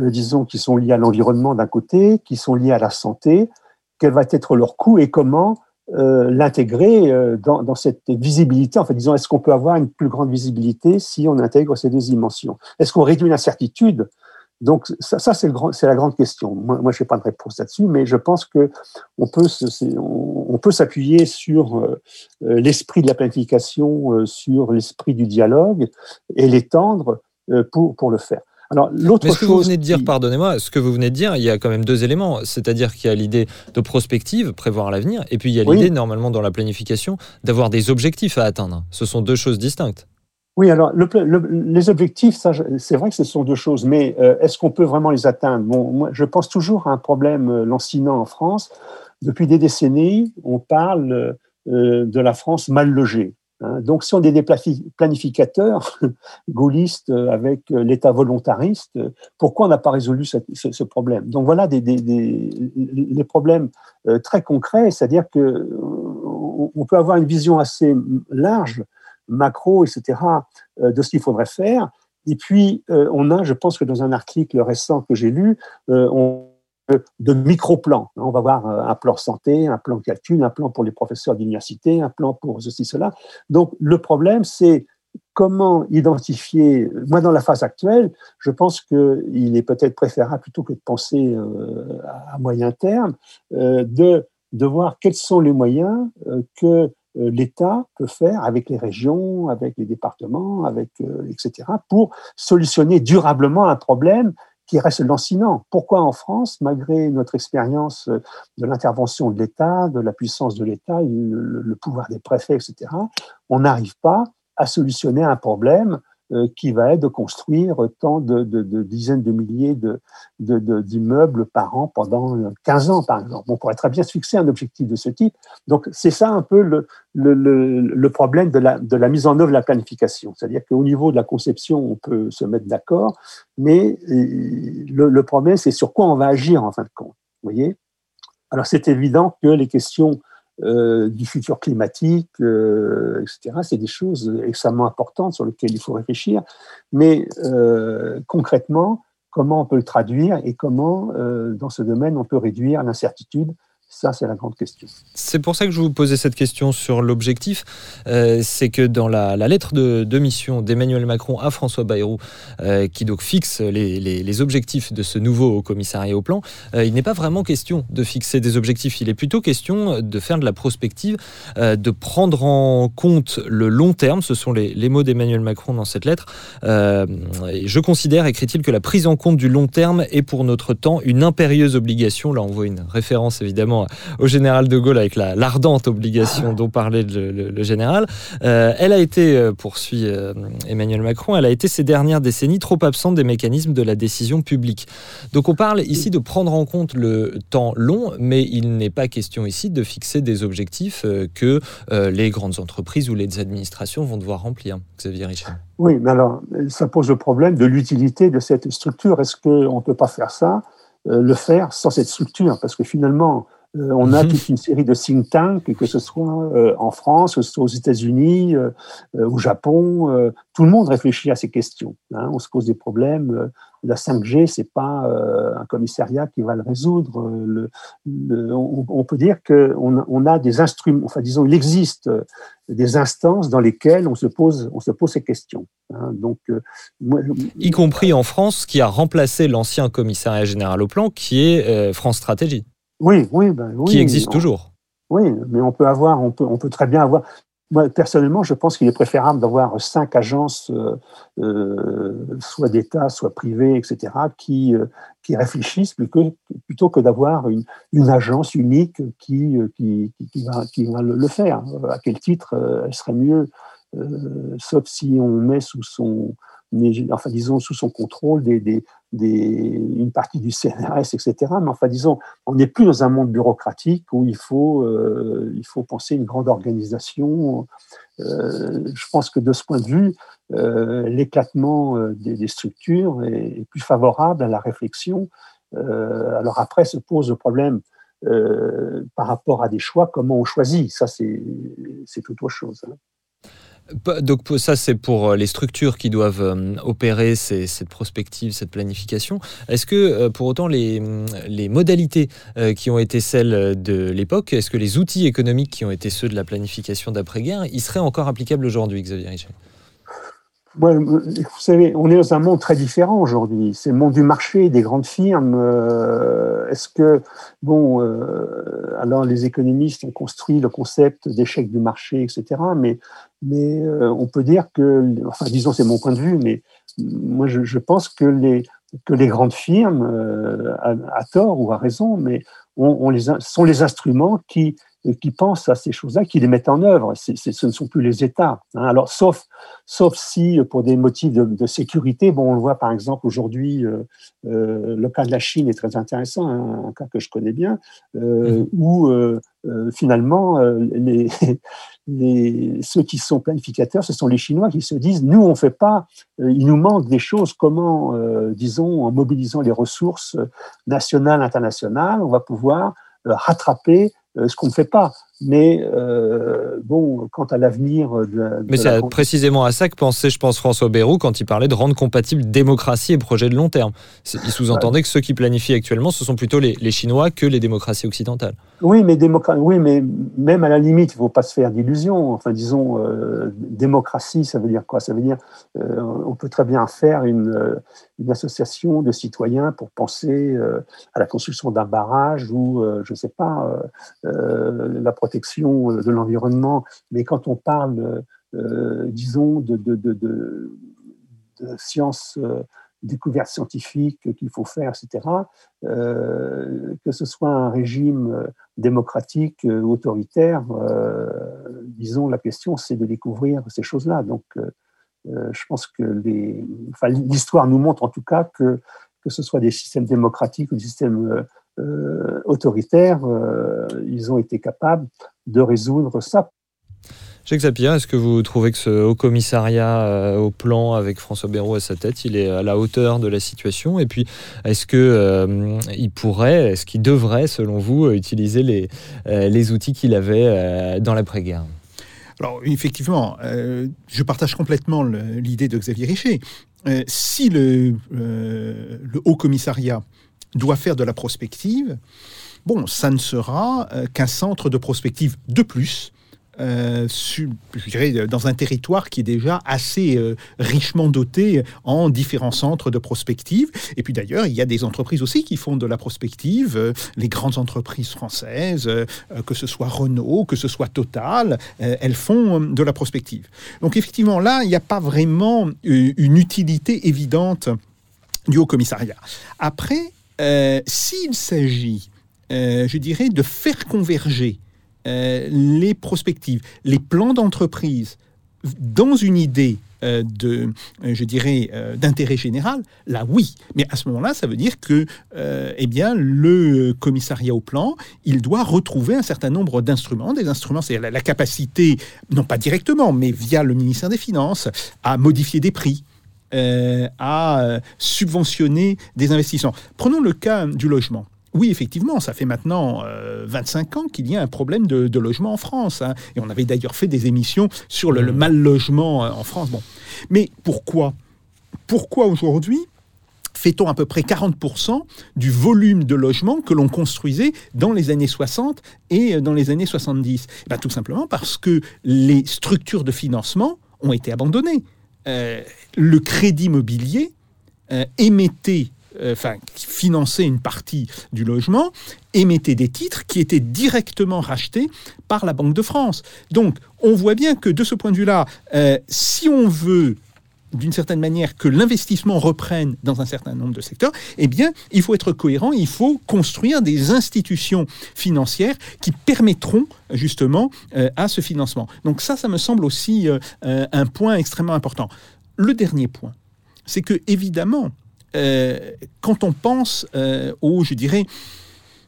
Speaker 3: euh, disons, qui sont liés à l'environnement d'un côté, qui sont liés à la santé, quel va être leur coût et comment euh, l'intégrer euh, dans, cette visibilité. En disons, est-ce qu'on peut avoir une plus grande visibilité si on intègre ces deux dimensions? Est-ce qu'on réduit l'incertitude? Donc, ça, c'est, la grande question. Moi, moi je n'ai pas de réponse là-dessus, mais je pense que on peut, on, peut s'appuyer sur l'esprit de la planification, sur l'esprit du dialogue et l'étendre pour, pour le faire.
Speaker 7: Alors, l'autre Mais ce que vous venez de dire, pardonnez-moi, ce que vous venez de dire, il y a quand même deux éléments. C'est-à-dire qu'il y a l'idée de prospective, prévoir l'avenir, et puis il y a l'idée, normalement, dans la planification, d'avoir des objectifs à atteindre. Ce sont deux choses distinctes.
Speaker 3: Oui, alors les objectifs, c'est vrai que ce sont deux choses, mais euh, est-ce qu'on peut vraiment les atteindre? Bon, moi, je pense toujours à un problème euh, lancinant en France. Depuis des décennies, on parle euh, de la France mal logée. Hein. Donc, si on est des planificateurs gaullistes avec l'État volontariste, pourquoi on n'a pas résolu ce, problème? Donc voilà des, les problèmes très concrets, c'est-à-dire que on peut avoir une vision assez large, macro, etc., de ce qu'il faudrait faire. Et puis, on a, je pense que dans un article récent que j'ai lu, on de micro-plans. On va voir euh, un plan santé, un plan calcul, un plan pour les professeurs d'université, un plan pour ceci, cela. Donc, le problème, c'est comment identifier, moi dans la phase actuelle, je pense qu'il est peut-être préférable, plutôt que de penser euh, à moyen terme, euh, de, de voir quels sont les moyens que euh, l'État peut faire avec les régions, avec les départements, avec euh, etc. pour solutionner durablement un problème qui reste lancinant. Pourquoi en France, malgré notre expérience de l'intervention de l'État, de la puissance de l'État, le, pouvoir des préfets, etc., on n'arrive pas à solutionner un problème euh, qui va être de construire tant de, dizaines de milliers d'immeubles par an pendant 15 ans, par exemple. On pourrait très bien se fixer un objectif de ce type. Donc, c'est ça un peu le, problème de la, de la mise en œuvre de la planification. C'est-à-dire qu'au niveau de la conception, on peut se mettre d'accord, mais euh, le, problème, c'est sur quoi on va agir en fin de compte. Vous voyez? Alors, c'est évident que les questions euh, du futur climatique, euh, etc. C'est des choses extrêmement importantes sur lesquelles il faut réfléchir. Mais euh, concrètement, comment on peut le traduire et comment, dans ce domaine, on peut réduire l'incertitude ça, c'est la grande question.
Speaker 7: C'est pour ça que je vous posais cette question sur l'objectif. Euh, c'est que dans la, lettre de, mission d'Emmanuel Macron à François Bayrou, euh, qui donc fixe les, objectifs de ce nouveau commissariat au plan, euh, il n'est pas vraiment question de fixer des objectifs. Il est plutôt question de faire de la prospective, de prendre en compte le long terme. Ce sont les, mots d'Emmanuel Macron dans cette lettre. je considère, écrit-il, que la prise en compte du long terme est pour notre temps une impérieuse obligation. Là, on voit une référence évidemment au général de Gaulle avec l'ardente obligation dont parlait le, général. Euh, elle a été, euh, poursuit euh, Emmanuel Macron, elle a été ces dernières décennies trop absente des mécanismes de la décision publique. Donc on parle ici de prendre en compte le temps long, mais il n'est pas question ici de fixer des objectifs que les grandes entreprises ou les administrations vont devoir remplir. Xavier Richard.
Speaker 3: Oui, mais alors ça pose le problème de l'utilité de cette structure. Est-ce qu'on ne peut pas faire ça, le faire sans cette structure? Parce que finalement, euh, on a toute une série de think tanks, que ce soit euh, en France, que ce soit aux États-Unis, euh, au Japon. tout le monde réfléchit à ces questions. Hein. On se pose des problèmes. La 5G, c'est pas un commissariat qui va le résoudre. on, peut dire qu'on on a des instruments. Enfin, disons, il existe des instances dans lesquelles on se pose, on se pose ces questions. Hein. donc,
Speaker 7: y compris en France, qui a remplacé l'ancien commissariat général au plan, qui est France Stratégie.
Speaker 3: Oui, oui, ben, oui.
Speaker 7: Qui existe toujours.
Speaker 3: Oui, mais on peut avoir, on peut, on peut très bien avoir. Moi, personnellement, je pense qu'il est préférable d'avoir cinq agences, euh, euh soit d'État, soit privées, etc., qui, euh, qui réfléchissent plutôt, plutôt que d'avoir une, une, agence unique qui, qui, qui, va, qui va le faire. À quel titre elle serait mieux, sauf si on met sous son, enfin disons sous son contrôle des, des, une partie du CNRS, etc. Mais enfin, disons, on n'est plus dans un monde bureaucratique où il faut, euh, il faut penser une grande organisation. Euh, je pense que de ce point de vue, euh, l'éclatement des, structures est, plus favorable à la réflexion. alors après se pose le problème par rapport à des choix, comment on choisit. Ça, c'est tout autre chose. Hein.
Speaker 7: Donc ça, c'est pour euh, les structures qui doivent euh, opérer cette prospective, cette planification. Est-ce que euh, pour autant les, les modalités qui ont été celles de l'époque, est-ce que les outils économiques qui ont été ceux de la planification d'après-guerre, ils seraient encore applicables aujourd'hui, Xavier Richel
Speaker 3: vous savez, on est dans un monde très différent aujourd'hui. C'est le monde du marché, des grandes firmes. Est-ce que, bon, alors les économistes ont construit le concept d'échec du marché, etc. Mais mais euh, on peut dire que, enfin disons c'est mon point de vue, mais moi je, pense que les, que les grandes firmes, euh, à, tort ou à raison, mais on les, sont les instruments qui, qui pensent à ces choses-là, qui les mettent en œuvre. ce ne sont plus les États. Hein. Alors, sauf, sauf si, pour des motifs de, sécurité, bon, on le voit par exemple aujourd'hui, euh, euh, le cas de la Chine est très intéressant, hein, un cas que je connais bien, euh, mmh. où euh, euh, finalement, les, les, ceux qui sont planificateurs, ce sont les Chinois qui se disent, nous, on fait pas, il nous manque des choses, comment, disons, en mobilisant les ressources nationales, internationales, on va pouvoir rattraper euh, ce qu'on ne fait pas. Mais euh, bon, quant à l'avenir de,
Speaker 7: Mais c'est précisément à ça que pensait, je pense, François Bayrou quand il parlait de rendre compatible démocratie et projet de long terme. Il sous-entendait que ceux qui planifient actuellement, ce sont plutôt les, Chinois que les démocraties occidentales.
Speaker 3: Oui, mais, oui, mais même à la limite, il ne faut pas se faire d'illusions. Enfin, disons, euh, démocratie, ça veut dire quoi? Ça veut dire euh, on peut très bien faire une, une, association de citoyens pour penser à la construction d'un barrage ou, je ne sais pas, la protection protection de l'environnement, mais quand on parle, disons, de, de, de, de, sciences découvertes scientifiques qu'il faut faire, etc., que ce soit un régime démocratique ou autoritaire, disons, la question, c'est de découvrir ces choses-là. Donc, je pense que l'histoire nous montre en tout cas que que ce soit des systèmes démocratiques ou des systèmes euh, euh, autoritaires, euh, ils ont été capables de résoudre ça.
Speaker 7: Jacques Sapir, est-ce que vous trouvez que ce haut commissariat au plan avec François Bayrou à sa tête, il est à la hauteur de la situation? Et puis, est-ce qu'il il pourrait, est-ce qu'il devrait, selon vous, utiliser les, les outils qu'il avait dans l'après-guerre?
Speaker 8: Alors effectivement, je partage complètement l'idée de Xavier Richer. Euh, si le, euh, le, Haut Commissariat doit faire de la prospective, bon, ça ne sera euh, qu'un centre de prospective de plus. je dirais, dans un territoire qui est déjà assez richement doté en différents centres de prospective. Et puis d'ailleurs, il y a des entreprises aussi qui font de la prospective, les grandes entreprises françaises, que ce soit Renault, que ce soit Total, elles font de la prospective. Donc effectivement, là, il n'y a pas vraiment une utilité évidente du Haut Commissariat. Après, s'il s'agit, je dirais, de faire converger euh, les prospectives, les plans d'entreprise dans une idée euh, de, euh, je dirais, d'intérêt général, là oui. Mais à ce moment-là, ça veut dire que, eh le commissariat au plan, il doit retrouver un certain nombre d'instruments. Des instruments, c'est la, capacité, non pas directement, mais via le ministère des Finances, à modifier des prix. À subventionner des investissements. Prenons le cas du logement. Oui, effectivement, ça fait maintenant 25 euh, ans qu'il y a un problème de, logement en France. Hein. Et on avait d'ailleurs fait des émissions sur le, mmh. mal logement euh, en France. Bon. Mais pourquoi? Pourquoi aujourd'hui fait-on à peu près 40% du volume de logements que l'on construisait dans les années 60 et euh, dans les années 70 eh ben, Tout simplement parce que les structures de financement ont été abandonnées. Le crédit immobilier émettait euh, enfin, finançait une partie du logement, émettait des titres qui étaient directement rachetés par la Banque de France. Donc, on voit bien que de ce point de vue-là, euh, si on veut d'une certaine manière que l'investissement reprenne dans un certain nombre de secteurs, eh bien, il faut être cohérent, il faut construire des institutions financières qui permettront justement euh, à ce financement. Donc ça, ça me semble aussi un point extrêmement important. Le dernier point, c'est que évidemment, euh, quand on pense euh, au, je dirais,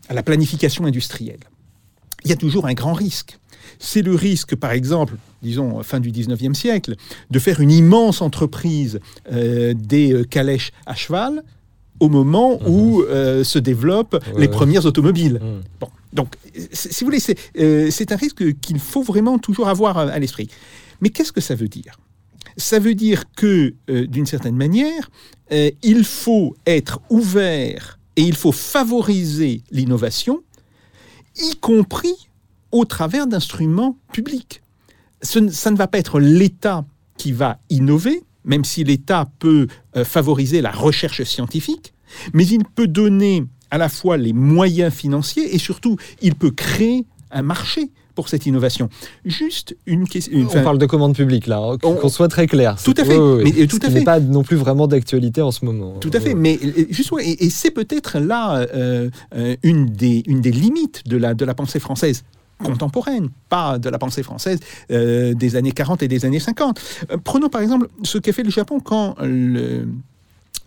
Speaker 8: à la planification industrielle, il y a toujours un grand risque. C'est le risque, par exemple, disons, fin du 19e siècle, de faire une immense entreprise euh, des calèches à cheval au moment mhm. où se développent les premières automobiles. Mhm. Bon, donc, si vous voulez, c'est un risque qu'il faut vraiment toujours avoir à l'esprit. Mais qu'est-ce que ça veut dire? Ça veut dire que, euh, d'une certaine manière, euh, il faut être ouvert et il faut favoriser l'innovation, y compris au travers d'instruments publics. ça ne va pas être l'État qui va innover, même si l'État peut euh, favoriser la recherche scientifique, mais il peut donner à la fois les moyens financiers et surtout il peut créer un marché pour cette innovation. Juste une question.
Speaker 7: On parle de commande publique là, hein, qu'on soit très clair.
Speaker 8: Tout à fait.
Speaker 7: Mais, tout à fait. n'est pas non plus vraiment d'actualité en ce moment.
Speaker 8: Tout à fait. Mais juste, et, c'est peut-être là euh, euh, une, des, une des limites de la, de la pensée française contemporaine, pas de la pensée française euh, des années 40 et des années 50. prenons par exemple ce qu'a fait le Japon quand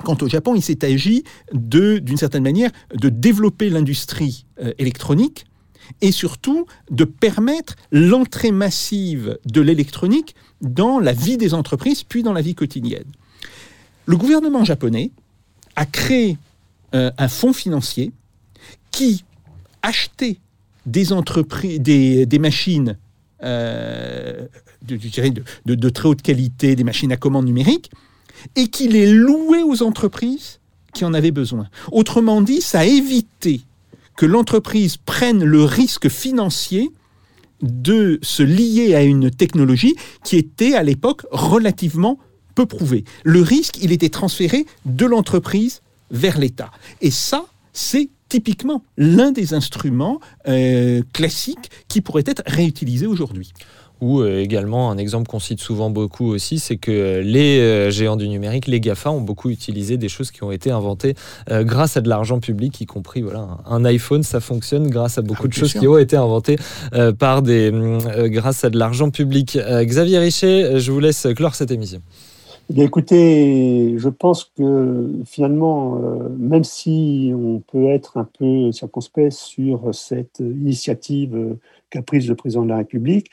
Speaker 8: Quant au Japon, il s'est agi de, d'une certaine manière, de développer l'industrie électronique et surtout de permettre l'entrée massive de l'électronique dans la vie des entreprises, puis dans la vie quotidienne. Le gouvernement japonais a créé euh, un fonds financier qui achetait des, entreprises, des, machines euh, de, très haute qualité, des machines à commande numérique, et qui les louait aux entreprises qui en avaient besoin. Autrement dit, ça a évité que l'entreprise prenne le risque financier de se lier à une technologie qui était à l'époque relativement peu prouvée. Le risque, il était transféré de l'entreprise vers l'État. Et ça, c'est typiquement l'un des instruments euh, classiques qui pourrait être réutilisé aujourd'hui.
Speaker 7: Ou euh, également, un exemple qu'on cite souvent beaucoup aussi, c'est que les euh, géants du numérique, les GAFA, ont beaucoup utilisé des choses qui ont été inventées euh, grâce à de l'argent public, y compris voilà, un iPhone, ça fonctionne grâce à beaucoup
Speaker 8: Ah,
Speaker 7: de choses
Speaker 8: sûr.
Speaker 7: qui ont été inventées par des, grâce à de l'argent public. Xavier Richet, je vous laisse clore cette émission.
Speaker 3: Eh écoutez, je pense que finalement, euh, même si on peut être un peu circonspect sur cette initiative qu'a prise le président de la République,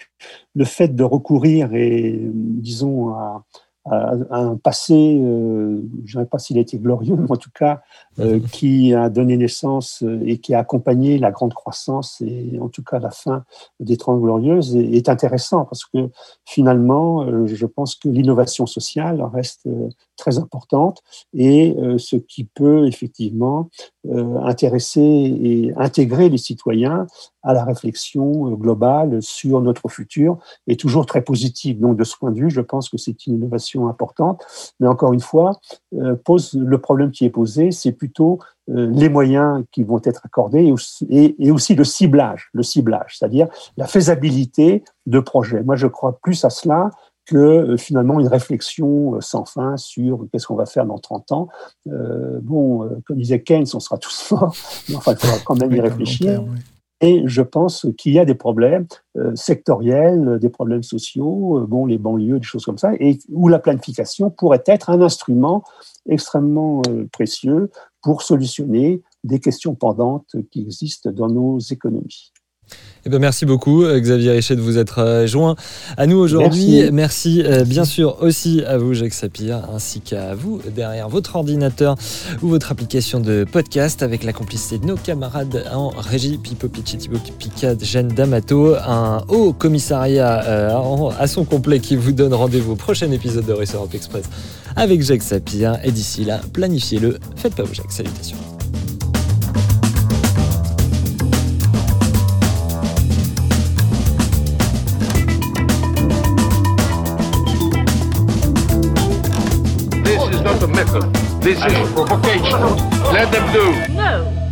Speaker 3: le fait de recourir et, disons, à un passé, euh, je ne dirais pas s'il a été glorieux, mais en tout cas, euh, qui a donné naissance euh, et qui a accompagné la grande croissance et en tout cas la fin des Trente Glorieuses est, est intéressant parce que finalement, euh, je pense que l'innovation sociale reste euh, très importante et euh, ce qui peut effectivement euh, intéresser et intégrer les citoyens à la réflexion globale sur notre futur est toujours très positive. Donc, de ce point de vue, je pense que c'est une innovation importante. Mais encore une fois, euh, pose le problème qui est posé, c'est plutôt euh, les moyens qui vont être accordés et aussi, et, et aussi le ciblage, le ciblage, c'est-à-dire la faisabilité de projets. Moi, je crois plus à cela que euh, finalement une réflexion euh, sans fin sur qu'est-ce qu'on va faire dans 30 ans. Bon, comme disait Keynes, on sera tous morts, mais enfin, il faudra quand même y réfléchir. Et je pense qu'il y a des problèmes sectoriels, des problèmes sociaux, bon, les banlieues, des choses comme ça, et où la planification pourrait être un instrument extrêmement précieux pour solutionner des questions pendantes qui existent dans nos économies.
Speaker 7: Eh ben, merci beaucoup, euh, Xavier Richet, de vous être euh, joint à nous aujourd'hui.
Speaker 3: Merci.
Speaker 7: Merci, euh, bien sûr aussi à vous, Jacques Sapir, ainsi qu'à vous derrière votre ordinateur ou votre application de podcast avec la complicité de nos camarades en régie, Pipo Picci, Thibaut Picade, Jeanne D'Amato, un haut commissariat euh, à son complet qui vous donne rendez-vous au prochain épisode de Race Europe Express avec Jacques Sapir. Et d'ici là, planifiez-le, faites pas vos Jacques. Salutations.
Speaker 1: This is not a method. This is a provocation. Let them do.
Speaker 9: No.